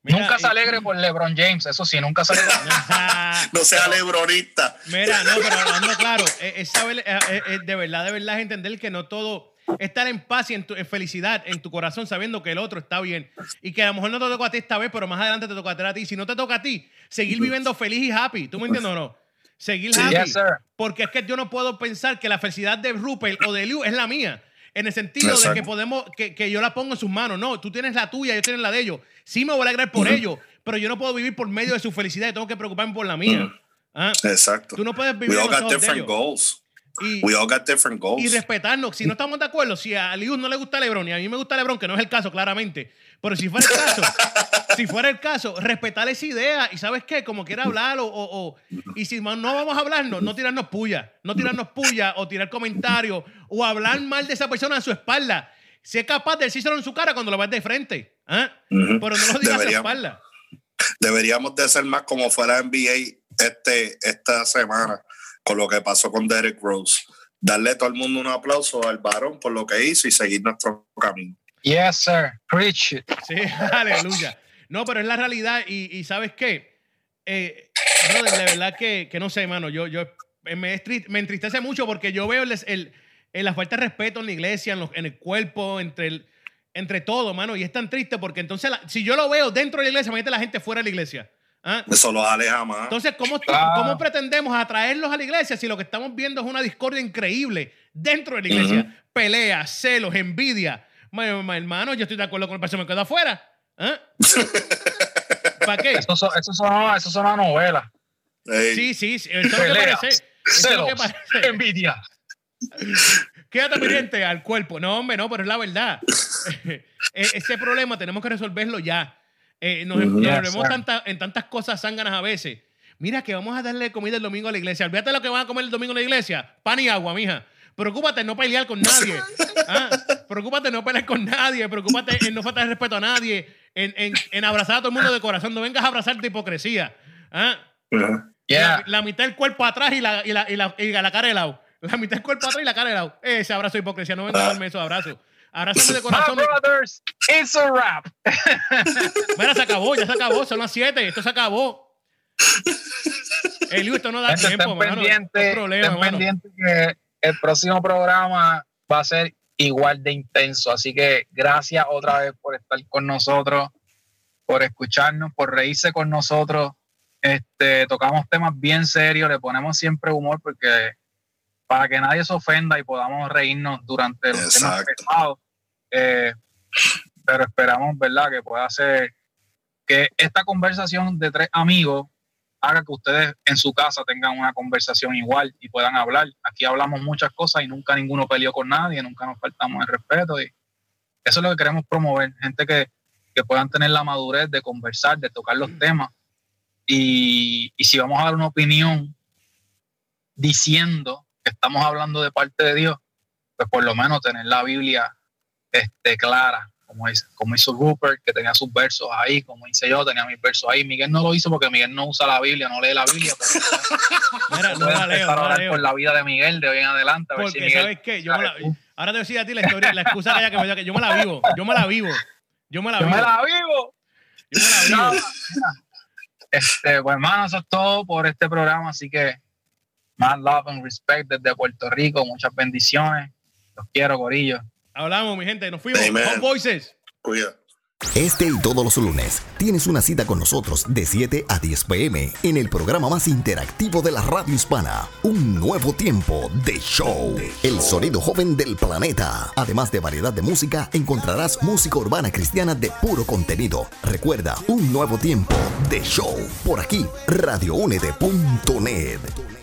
Mira, nunca se alegre por LeBron James, eso sí, nunca se alegre. no sea lebronista. Mira, no, pero hablando claro, es, es saber- es- es- es de verdad, de verdad es entender que no todo estar en paz y en, tu, en felicidad en tu corazón sabiendo que el otro está bien y que a lo mejor no te toca a ti esta vez, pero más adelante te tocará a ti. Si no te toca a ti, seguir viviendo feliz y happy. ¿Tú me entiendes o no? Seguir Sí. happy. Yes, sir. Porque es que yo no puedo pensar que la felicidad de Rupert o de Liu es la mía. En el sentido de que podemos, que, que yo la pongo en sus manos. No, tú tienes la tuya, yo tienes la de ellos. Sí me voy a alegrar por ellos, pero yo no puedo vivir por medio de su felicidad y tengo que preocuparme por la mía. Ujú. Ah, Exacto. Tú no puedes We vivir all en los got different goals. Y, We all got different goals. y respetarnos. Si no estamos de acuerdo, si a Liu no le gusta LeBron y a mí me gusta LeBron, que no es el caso, claramente. Pero si fuera el caso, si fuera el caso, respetar esa idea y ¿sabes qué? Como quiera hablar o, o- o- y si no vamos a hablarnos, no tirarnos puya, no tirarnos puya o tirar comentarios o hablar mal de esa persona a su espalda. Sé capaz de decírselo en su cara cuando lo ves de frente. Ujú. Pero no lo digas a su espalda. Deberíamos de ser más como fue la NBA este, esta semana con lo que pasó con Derek Rose. Darle a todo el mundo un aplauso al varón por lo que hizo y seguir nuestro camino. Yes, sir. Preach it. Sí, aleluya. No, pero es la realidad y, y ¿sabes qué? Eh, brother, de verdad que, que no sé, mano, yo, yo eh, me, me entristece mucho porque yo veo el, el- el- la falta de respeto en la iglesia, en, los- en el cuerpo, entre, el- entre todo, mano, y es tan triste porque entonces, la- si yo lo veo dentro de la iglesia, imagínate la gente fuera de la iglesia. ¿Ah? Eso los aleja más. Entonces, ¿cómo, Ah. ¿cómo pretendemos atraerlos a la iglesia si lo que estamos viendo es una discordia increíble dentro de la iglesia? Peleas, celos, envidia. Ma- ma- hermano, yo estoy de acuerdo con el pastor, me quedo afuera. ¿Ah? ¿Para qué? Eso, son- eso, son, eso son una novela. Sí, sí, sí, eso es lo que Peleas, parece. Eso que celos, envidia. Quédate pendiente al cuerpo. No, hombre, no, pero es la verdad. E- Ese problema tenemos que resolverlo ya. Eh, nos, envolvemos tanta- en tantas cosas zánganas a veces. Mira que vamos a darle comida el domingo a la iglesia. Olvídate de lo que van a comer el domingo en la iglesia. Pan y agua, mija. Preocúpate en no pelear con nadie. Ah, Preocúpate en no pelear con nadie. Preocúpate en no faltar respeto a nadie. En, en- en abrazar a todo el mundo de corazón. No vengas a abrazarte hipocresía. Ah. Yeah. la, la mitad del cuerpo atrás y la, y la, y la, y la cara de lado. La mitad del cuerpo atrás y la cara de lado. Ese abrazo de hipocresía. No vengas a darme esos abrazos. Abrázame de My corazón. brothers, it's a rap. Mira, se acabó, ya se acabó. Son las 7. Esto se acabó. Eliu, esto no da Gente, tiempo, mano. pendientes, No problema, mano. pendientes que el próximo programa va a ser igual de intenso. Así que gracias otra vez por estar con nosotros, por escucharnos, por reírse con nosotros. Este, tocamos temas bien serios, le ponemos siempre humor porque para que nadie se ofenda y podamos reírnos durante los temas Exacto. pesados. Eh, pero esperamos, ¿verdad?, que pueda ser que esta conversación de tres amigos haga que ustedes en su casa tengan una conversación igual y puedan hablar. Aquí hablamos muchas cosas y nunca ninguno peleó con nadie, nunca nos faltamos el respeto y eso es lo que queremos promover, gente que, que puedan tener la madurez de conversar, de tocar los temas y, y si vamos a dar una opinión diciendo estamos hablando de parte de Dios, pues por lo menos tener la Biblia este, clara, como, hizo, como hizo Rupert, que tenía sus versos ahí, como hice yo, tenía mis versos ahí. Miguel no lo hizo porque Miguel no usa la Biblia, no lee la Biblia. Pero Mira, no la leo, empezar a no la leo. por la vida de Miguel de hoy en adelante. A ver si Miguel, ¿sabes qué? Yo me la- ahora te voy a decir a ti la historia, la excusa que haya que me dio que yo me la vivo. Yo me la vivo. Yo me la yo vivo. me la vivo. Yo me la vivo. Este, pues hermano, eso es todo por este programa, así que más love and respect desde Puerto Rico, muchas bendiciones. Los quiero, Corillo. Hablamos, mi gente. Nos fuimos. Amen. Hot Voices. Cuida. Este y todos los lunes tienes una cita con nosotros de 7 a 10 pm en el programa más interactivo de la radio hispana, Un Nuevo Tiempo de Show, el sonido joven del planeta. Además de variedad de música, encontrarás música urbana cristiana de puro contenido. Recuerda, Un Nuevo Tiempo de Show, por aquí, radioúnete.net.